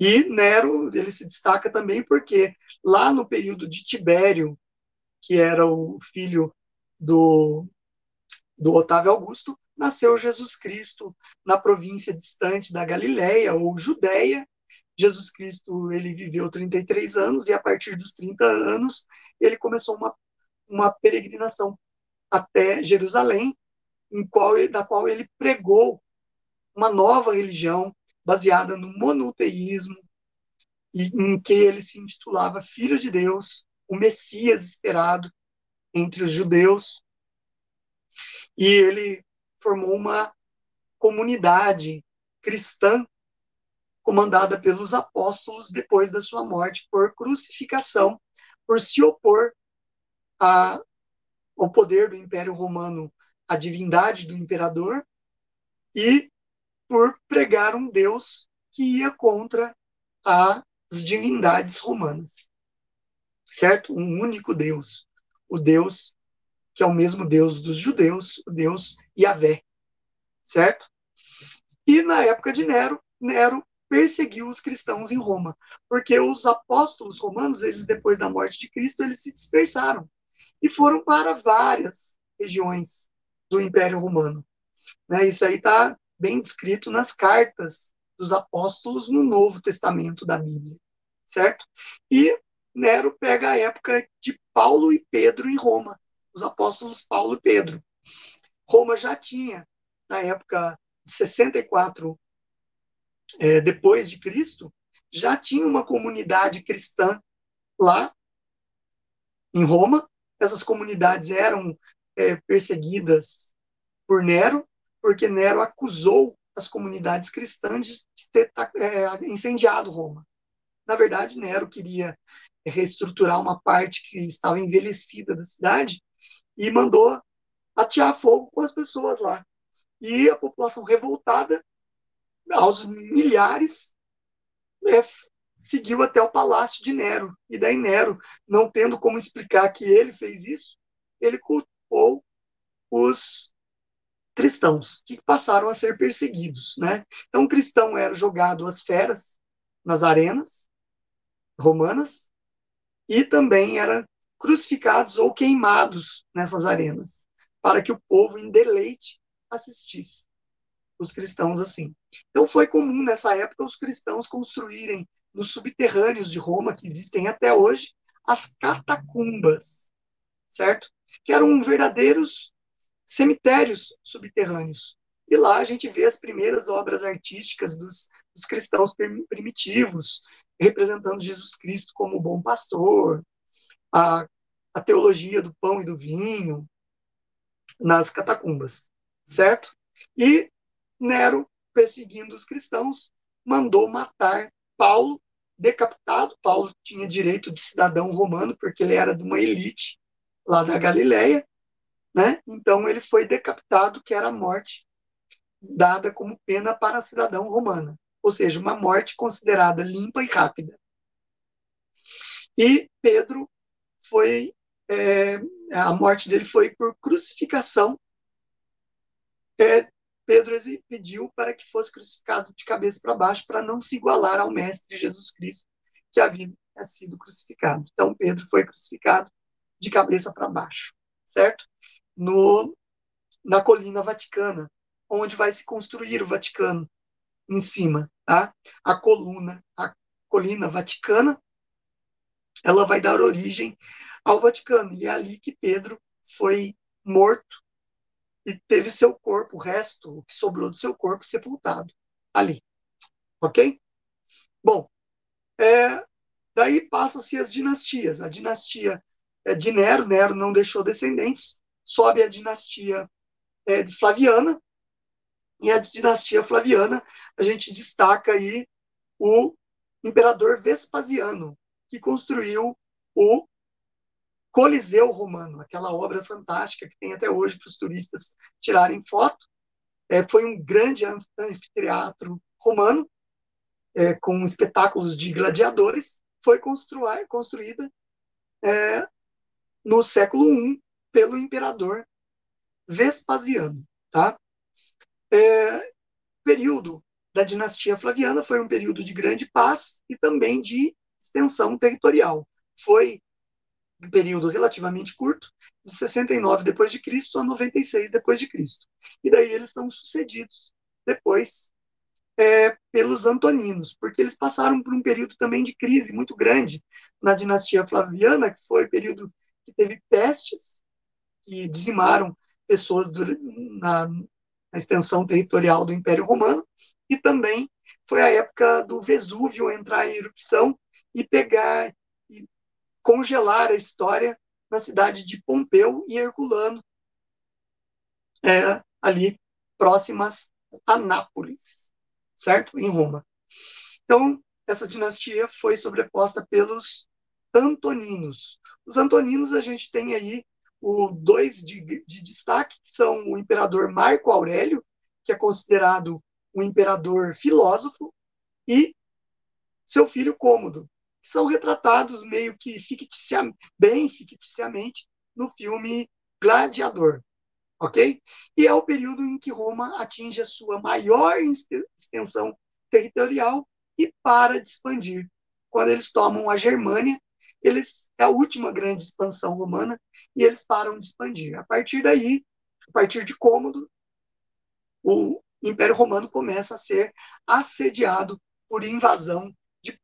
E Nero, ele se destaca também porque lá no período de Tibério, que era o filho do, do Otávio Augusto, nasceu Jesus Cristo na província distante da Galileia ou Judéia. Jesus Cristo ele viveu 33 anos e a partir dos 30 anos ele começou uma, uma peregrinação até Jerusalém, em qual, da qual ele pregou uma nova religião baseada no monoteísmo, e em que ele se intitulava Filho de Deus, o Messias esperado entre os judeus. E ele formou uma comunidade cristã comandada pelos apóstolos depois da sua morte por crucificação, por se opor a, ao poder do Império Romano, à divindade do imperador, e por pregar um Deus que ia contra as divindades romanas. Certo? Um único Deus. O Deus que é o mesmo Deus dos judeus, o Deus Yahvé, certo? E na época de Nero, Nero perseguiu os cristãos em Roma, porque os apóstolos romanos, eles depois da morte de Cristo, eles se dispersaram e foram para várias regiões do Império Romano. Né? Isso aí está bem descrito nas cartas dos apóstolos no Novo Testamento da Bíblia, certo? E Nero pega a época de Paulo e Pedro em Roma os apóstolos Paulo e Pedro. Roma já tinha, na época de 64 é, depois de Cristo, já tinha uma comunidade cristã lá em Roma. Essas comunidades eram é, perseguidas por Nero, porque Nero acusou as comunidades cristãs de ter é, incendiado Roma. Na verdade, Nero queria reestruturar uma parte que estava envelhecida da cidade e mandou atear fogo com as pessoas lá. E a população revoltada, aos milhares, né, seguiu até o palácio de Nero. E daí Nero, não tendo como explicar que ele fez isso, ele culpou os cristãos, que passaram a ser perseguidos. Né? Então, o cristão era jogado às feras nas arenas romanas e também era crucificados ou queimados nessas arenas, para que o povo em deleite assistisse os cristãos assim. Então foi comum nessa época os cristãos construírem nos subterrâneos de Roma, que existem até hoje, as catacumbas, certo? Que eram verdadeiros cemitérios subterrâneos. E lá a gente vê as primeiras obras artísticas dos, dos cristãos primitivos, representando Jesus Cristo como bom pastor, a a teologia do pão e do vinho nas catacumbas, certo? E Nero, perseguindo os cristãos, mandou matar Paulo decapitado. Paulo tinha direito de cidadão romano, porque ele era de uma elite lá da Galileia, né? Então ele foi decapitado, que era a morte dada como pena para cidadão romana, ou seja, uma morte considerada limpa e rápida. E Pedro foi é, a morte dele foi por crucificação. É, Pedro pediu para que fosse crucificado de cabeça para baixo para não se igualar ao mestre Jesus Cristo que havia sido crucificado. Então Pedro foi crucificado de cabeça para baixo, certo? No na colina vaticana, onde vai se construir o Vaticano em cima, tá? A coluna, a colina vaticana, ela vai dar origem ao Vaticano e é ali que Pedro foi morto e teve seu corpo, o resto, o que sobrou do seu corpo, sepultado ali, ok? Bom, é, daí passa-se as dinastias. A dinastia é, de Nero, Nero não deixou descendentes, sobe a dinastia é, de Flaviana, e a dinastia Flaviana, a gente destaca aí o imperador Vespasiano, que construiu o Coliseu Romano, aquela obra fantástica que tem até hoje para os turistas tirarem foto. É, foi um grande anfiteatro romano, é, com espetáculos de gladiadores. Foi construída é, no século I pelo imperador Vespasiano. Tá? É, período da dinastia Flaviana foi um período de grande paz e também de extensão territorial. Foi um período relativamente curto, de 69 depois de Cristo a 96 depois de Cristo. E daí eles são sucedidos depois é, pelos antoninos, porque eles passaram por um período também de crise muito grande na dinastia Flaviana, que foi o período que teve pestes que dizimaram pessoas na, a extensão territorial do Império Romano, e também foi a época do Vesúvio entrar em erupção e pegar congelar a história na cidade de Pompeu e Herculano, é, ali próximas a Nápoles, certo? Em Roma. Então, essa dinastia foi sobreposta pelos Antoninos. Os Antoninos a gente tem aí o dois de, de destaque, que são o imperador Marco Aurélio, que é considerado um imperador filósofo, e seu filho Cômodo, são retratados meio que ficticia, bem ficticiamente no filme Gladiador, ok? E é o período em que Roma atinge a sua maior extensão territorial e para de expandir. Quando eles tomam a Germânia, eles é a última grande expansão romana e eles param de expandir. A partir daí, a partir de Cômodo, o Império Romano começa a ser assediado por invasão de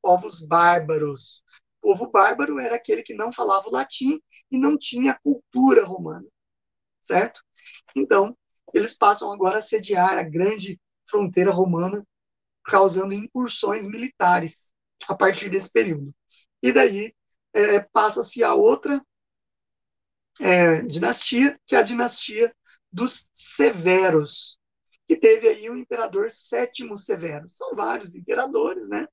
povos bárbaros. O povo bárbaro era aquele que não falava o latim e não tinha cultura romana, certo? Então, eles passam agora a sediar a grande fronteira romana, causando incursões militares a partir desse período. E daí é, passa-se a outra é, dinastia, que é a dinastia dos Severos, que teve aí o imperador Sétimo Severo. São vários imperadores, né?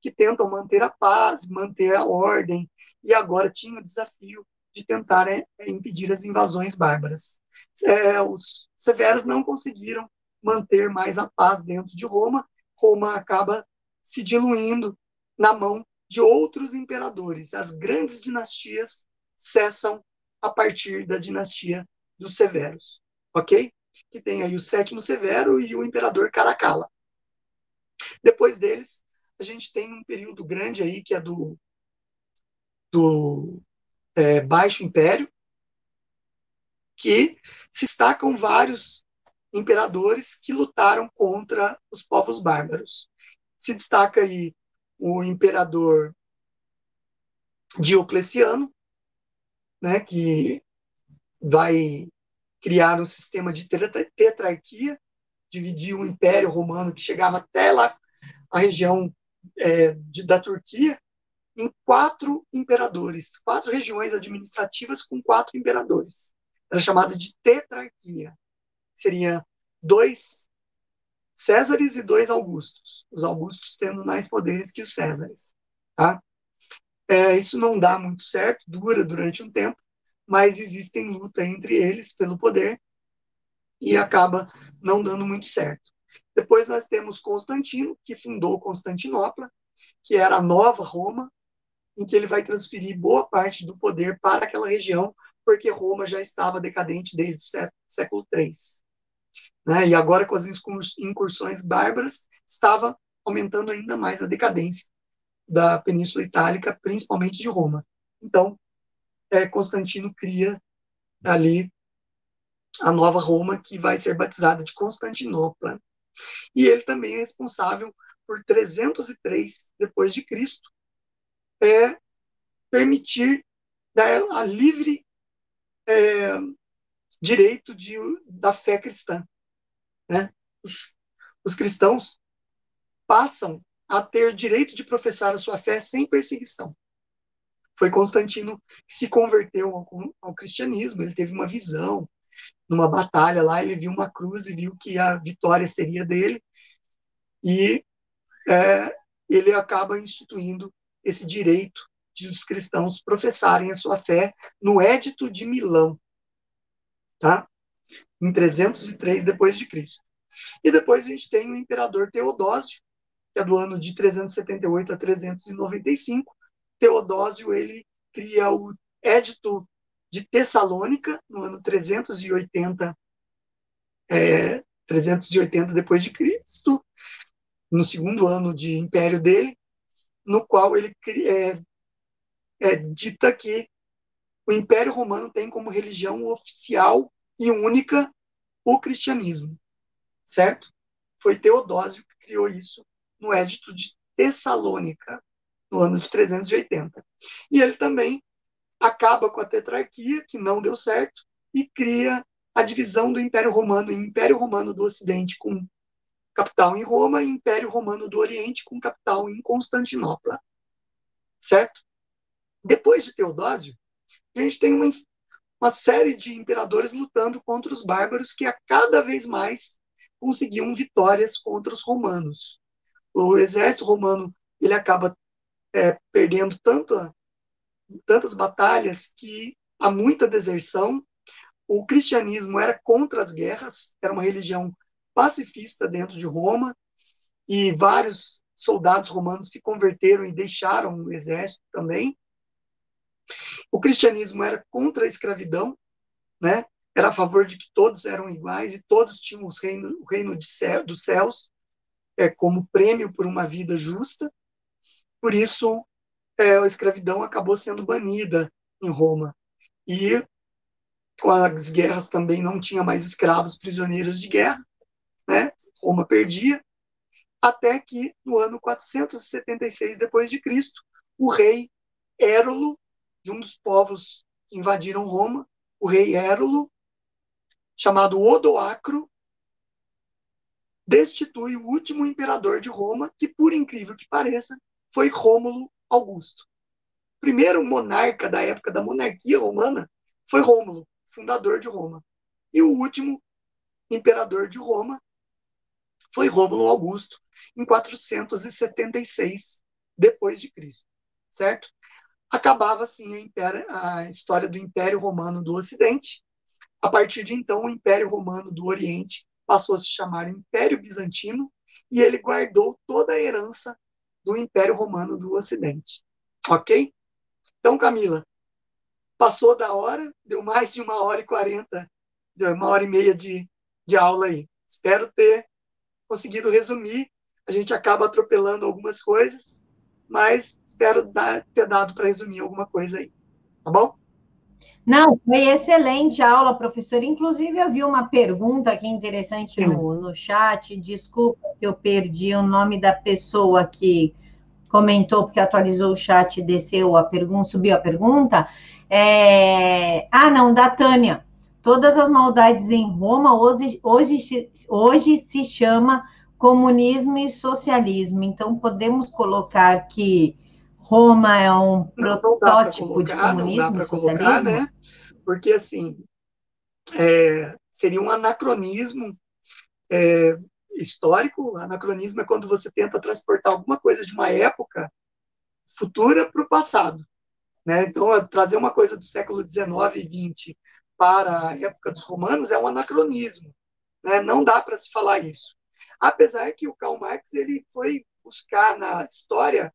Que tentam manter a paz, manter a ordem, e agora tinha o desafio de tentar é, é impedir as invasões bárbaras. É, os Severos não conseguiram manter mais a paz dentro de Roma. Roma acaba se diluindo na mão de outros imperadores. As grandes dinastias cessam a partir da dinastia dos Severos, ok? Que tem aí o sétimo Severo e o imperador Caracalla. Depois deles, a gente tem um período grande aí que é do, do é, Baixo Império, que se destacam vários imperadores que lutaram contra os povos bárbaros. Se destaca aí o imperador Diocleciano, né, que vai criar um sistema de tetrarquia, dividir o Império Romano, que chegava até lá a região é, de, da Turquia, em quatro imperadores, quatro regiões administrativas com quatro imperadores. Era chamada de tetrarquia. Seria dois Césares e dois Augustos. Os Augustos tendo mais poderes que os Césares. Tá? É, isso não dá muito certo, dura durante um tempo, mas existem luta entre eles pelo poder e acaba não dando muito certo. Depois nós temos Constantino, que fundou Constantinopla, que era a nova Roma, em que ele vai transferir boa parte do poder para aquela região, porque Roma já estava decadente desde o século III. Né? E agora, com as incursões bárbaras, estava aumentando ainda mais a decadência da Península Itálica, principalmente de Roma. Então, é, Constantino cria ali a nova Roma, que vai ser batizada de Constantinopla. E ele também é responsável por 303 depois de Cristo é permitir dar a livre é, direito de, da fé cristã. Né? Os, os cristãos passam a ter direito de professar a sua fé sem perseguição. Foi Constantino que se converteu ao, ao, cristianismo, ele teve uma visão, numa batalha lá, ele viu uma cruz e viu que a vitória seria dele, e é, ele acaba instituindo esse direito de os cristãos professarem a sua fé no Édito de Milão, tá? Em 303 depois de Cristo. E depois a gente tem o imperador Teodósio, que é do ano de 378 a 395. Teodósio ele cria o Édito de Tessalônica no ano 380 é, 380 depois de Cristo, no segundo ano de império dele, no qual ele é, é dita que o Império Romano tem como religião oficial e única o cristianismo, certo? Foi Teodósio que criou isso no Édito de Tessalônica, no ano de 380. E ele também acaba com a tetrarquia, que não deu certo, e cria a divisão do Império Romano em Império Romano do Ocidente com capital em Roma, e Império Romano do Oriente, com capital em Constantinopla. Certo? Depois de Teodósio, a gente tem uma, uma série de imperadores lutando contra os bárbaros que a cada vez mais conseguiam vitórias contra os romanos. O exército romano ele acaba é, perdendo tanta, tantas batalhas que há muita deserção. O cristianismo era contra as guerras, era uma religião pacifista dentro de Roma, e vários soldados romanos se converteram e deixaram o exército também. O cristianismo era contra a escravidão, né? era a favor de que todos eram iguais e todos tinham os reino, o reino céu, dos céus é, como prêmio por uma vida justa. Por isso, é, a escravidão acabou sendo banida em Roma. E com as guerras também não tinha mais escravos prisioneiros de guerra né? Roma perdia, até que no ano 476 depois de Cristo, o rei Érolo, de um dos povos que invadiram Roma, o rei Érolo, chamado Odoacro, destitui o último imperador de Roma, que por incrível que pareça, foi Rômulo Augusto. O primeiro monarca da época da monarquia romana foi Rômulo, fundador de Roma. E o último imperador de Roma foi Rômulo Augusto, em 476 depois de Cristo, certo? Acabava assim a, império, a história do Império Romano do Ocidente. A partir de então, o Império Romano do Oriente passou a se chamar Império Bizantino e ele guardou toda a herança do Império Romano do Ocidente. Ok? Então, Camila, passou da hora, deu mais de uma hora e quarenta, uma hora e meia de, de aula aí. Espero ter conseguido resumir. A gente acaba atropelando algumas coisas, mas espero dar, ter dado para resumir alguma coisa aí. Tá bom? Não, foi excelente a aula, professor. Inclusive, eu vi uma pergunta aqui interessante no, no chat. Desculpa que eu perdi o nome da pessoa que comentou, porque atualizou o chat e desceu a pergunta, subiu a pergunta. É... Ah, não, da Tânia. Todas as maldades em Roma hoje, hoje, hoje se chama comunismo e socialismo. Então, podemos colocar que Roma é um protótipo colocar, de comunismo e socialismo? Colocar, né? Porque, assim, é, seria um anacronismo é, histórico, anacronismo é quando você tenta transportar alguma coisa de uma época futura para o passado. Né? Então, trazer uma coisa do século XIX e XX para a época dos romanos é um anacronismo. Né? Não dá para se falar isso. Apesar que o Karl Marx ele foi buscar na história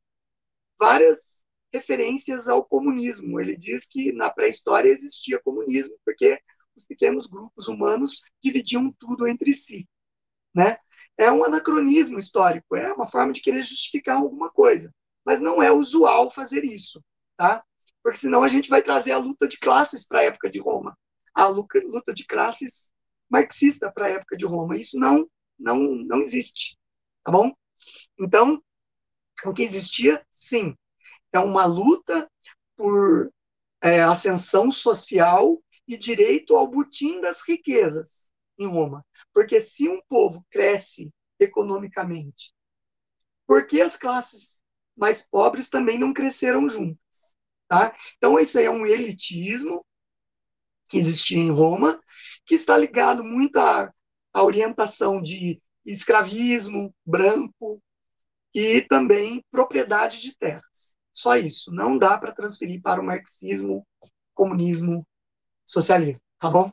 várias referências ao comunismo. Ele diz que na pré-história existia comunismo, porque os pequenos grupos humanos dividiam tudo entre si. Né? É um anacronismo histórico, é uma forma de querer justificar alguma coisa. Mas não é usual fazer isso, tá? Porque senão a gente vai trazer a luta de classes para a época de Roma, a luta de classes marxista para a época de Roma. Isso não, não, não existe, tá bom? Então, que existia, sim, é uma luta por é, ascensão social e direito ao butim das riquezas em Roma. Porque se um povo cresce economicamente, por que as classes mais pobres também não cresceram juntas? Tá? Então, isso aí é um elitismo que existia em Roma, que está ligado muito à, à orientação de escravismo branco e também propriedade de terras. Só isso. Não dá para transferir para o marxismo, comunismo, socialismo. Tá bom?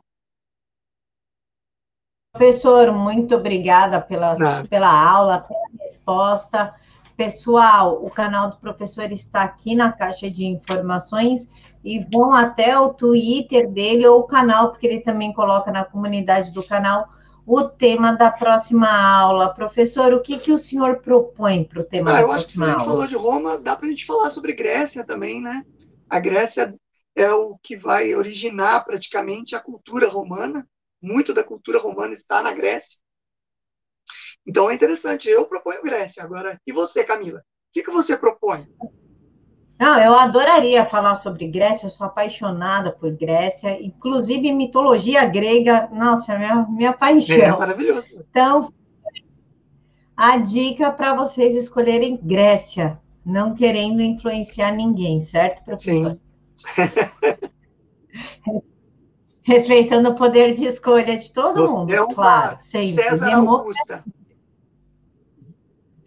Professor, muito obrigada pela, pela aula, pela resposta. Pessoal, o canal do professor está aqui na caixa de informações e vão até o Twitter dele ou o canal, porque ele também coloca na comunidade do canal o tema da próxima aula. Professor, o que, que o senhor propõe para o tema ah, da próxima aula? Eu acho que se a gente falou de Roma, dá para a gente falar sobre Grécia também, né? A Grécia é o que vai originar praticamente a cultura romana. Muito da cultura romana está na Grécia. Então é interessante. Eu proponho Grécia. Agora, e você, Camila? O que, que você propõe? Não, eu adoraria falar sobre Grécia, eu sou apaixonada por Grécia, inclusive mitologia grega, nossa, é minha, minha paixão. É maravilhoso. Então, a dica para vocês escolherem Grécia, não querendo influenciar ninguém, certo, professor? Sim. Respeitando o poder de escolha de todo mundo, é uma claro, sempre. César Augusta.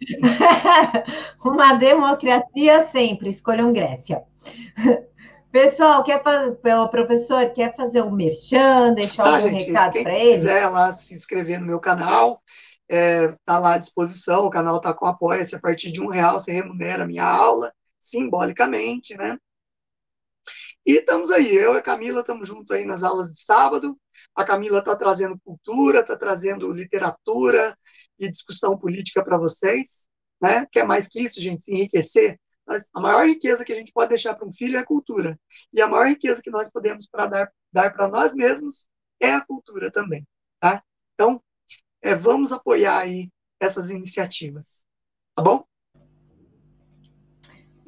Uma democracia sempre, escolham Grécia. Pessoal, quer fazer, o professor quer fazer um merchan, deixar tá, algum gente, recado para ele? quiser lá se inscrever no meu canal, está é, tá lá à disposição, o canal está com apoia-se, a partir de um real você remunera a minha aula, simbolicamente, né? E estamos aí, eu e a Camila estamos juntos aí nas aulas de sábado, a Camila está trazendo cultura, está trazendo literatura, e discussão política para vocês, né? Que é mais que isso, gente, se enriquecer. Mas a maior riqueza que a gente pode deixar para um filho é a cultura. E a maior riqueza que nós podemos para dar, dar para nós mesmos é a cultura também, tá? Então, é, vamos apoiar aí essas iniciativas, tá bom?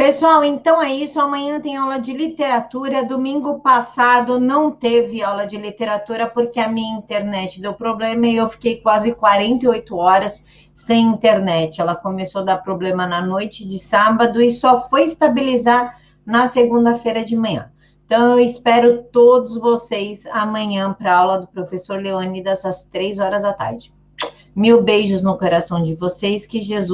Pessoal, então é isso. Amanhã tem aula de literatura. Domingo passado não teve aula de literatura porque a minha internet deu problema e eu fiquei quase 48 horas sem internet. Ela começou a dar problema na noite de sábado e só foi estabilizar na segunda-feira de manhã. Então, eu espero todos vocês amanhã para a aula do professor Leônidas às três horas da tarde. Mil beijos no coração de vocês, que Jesus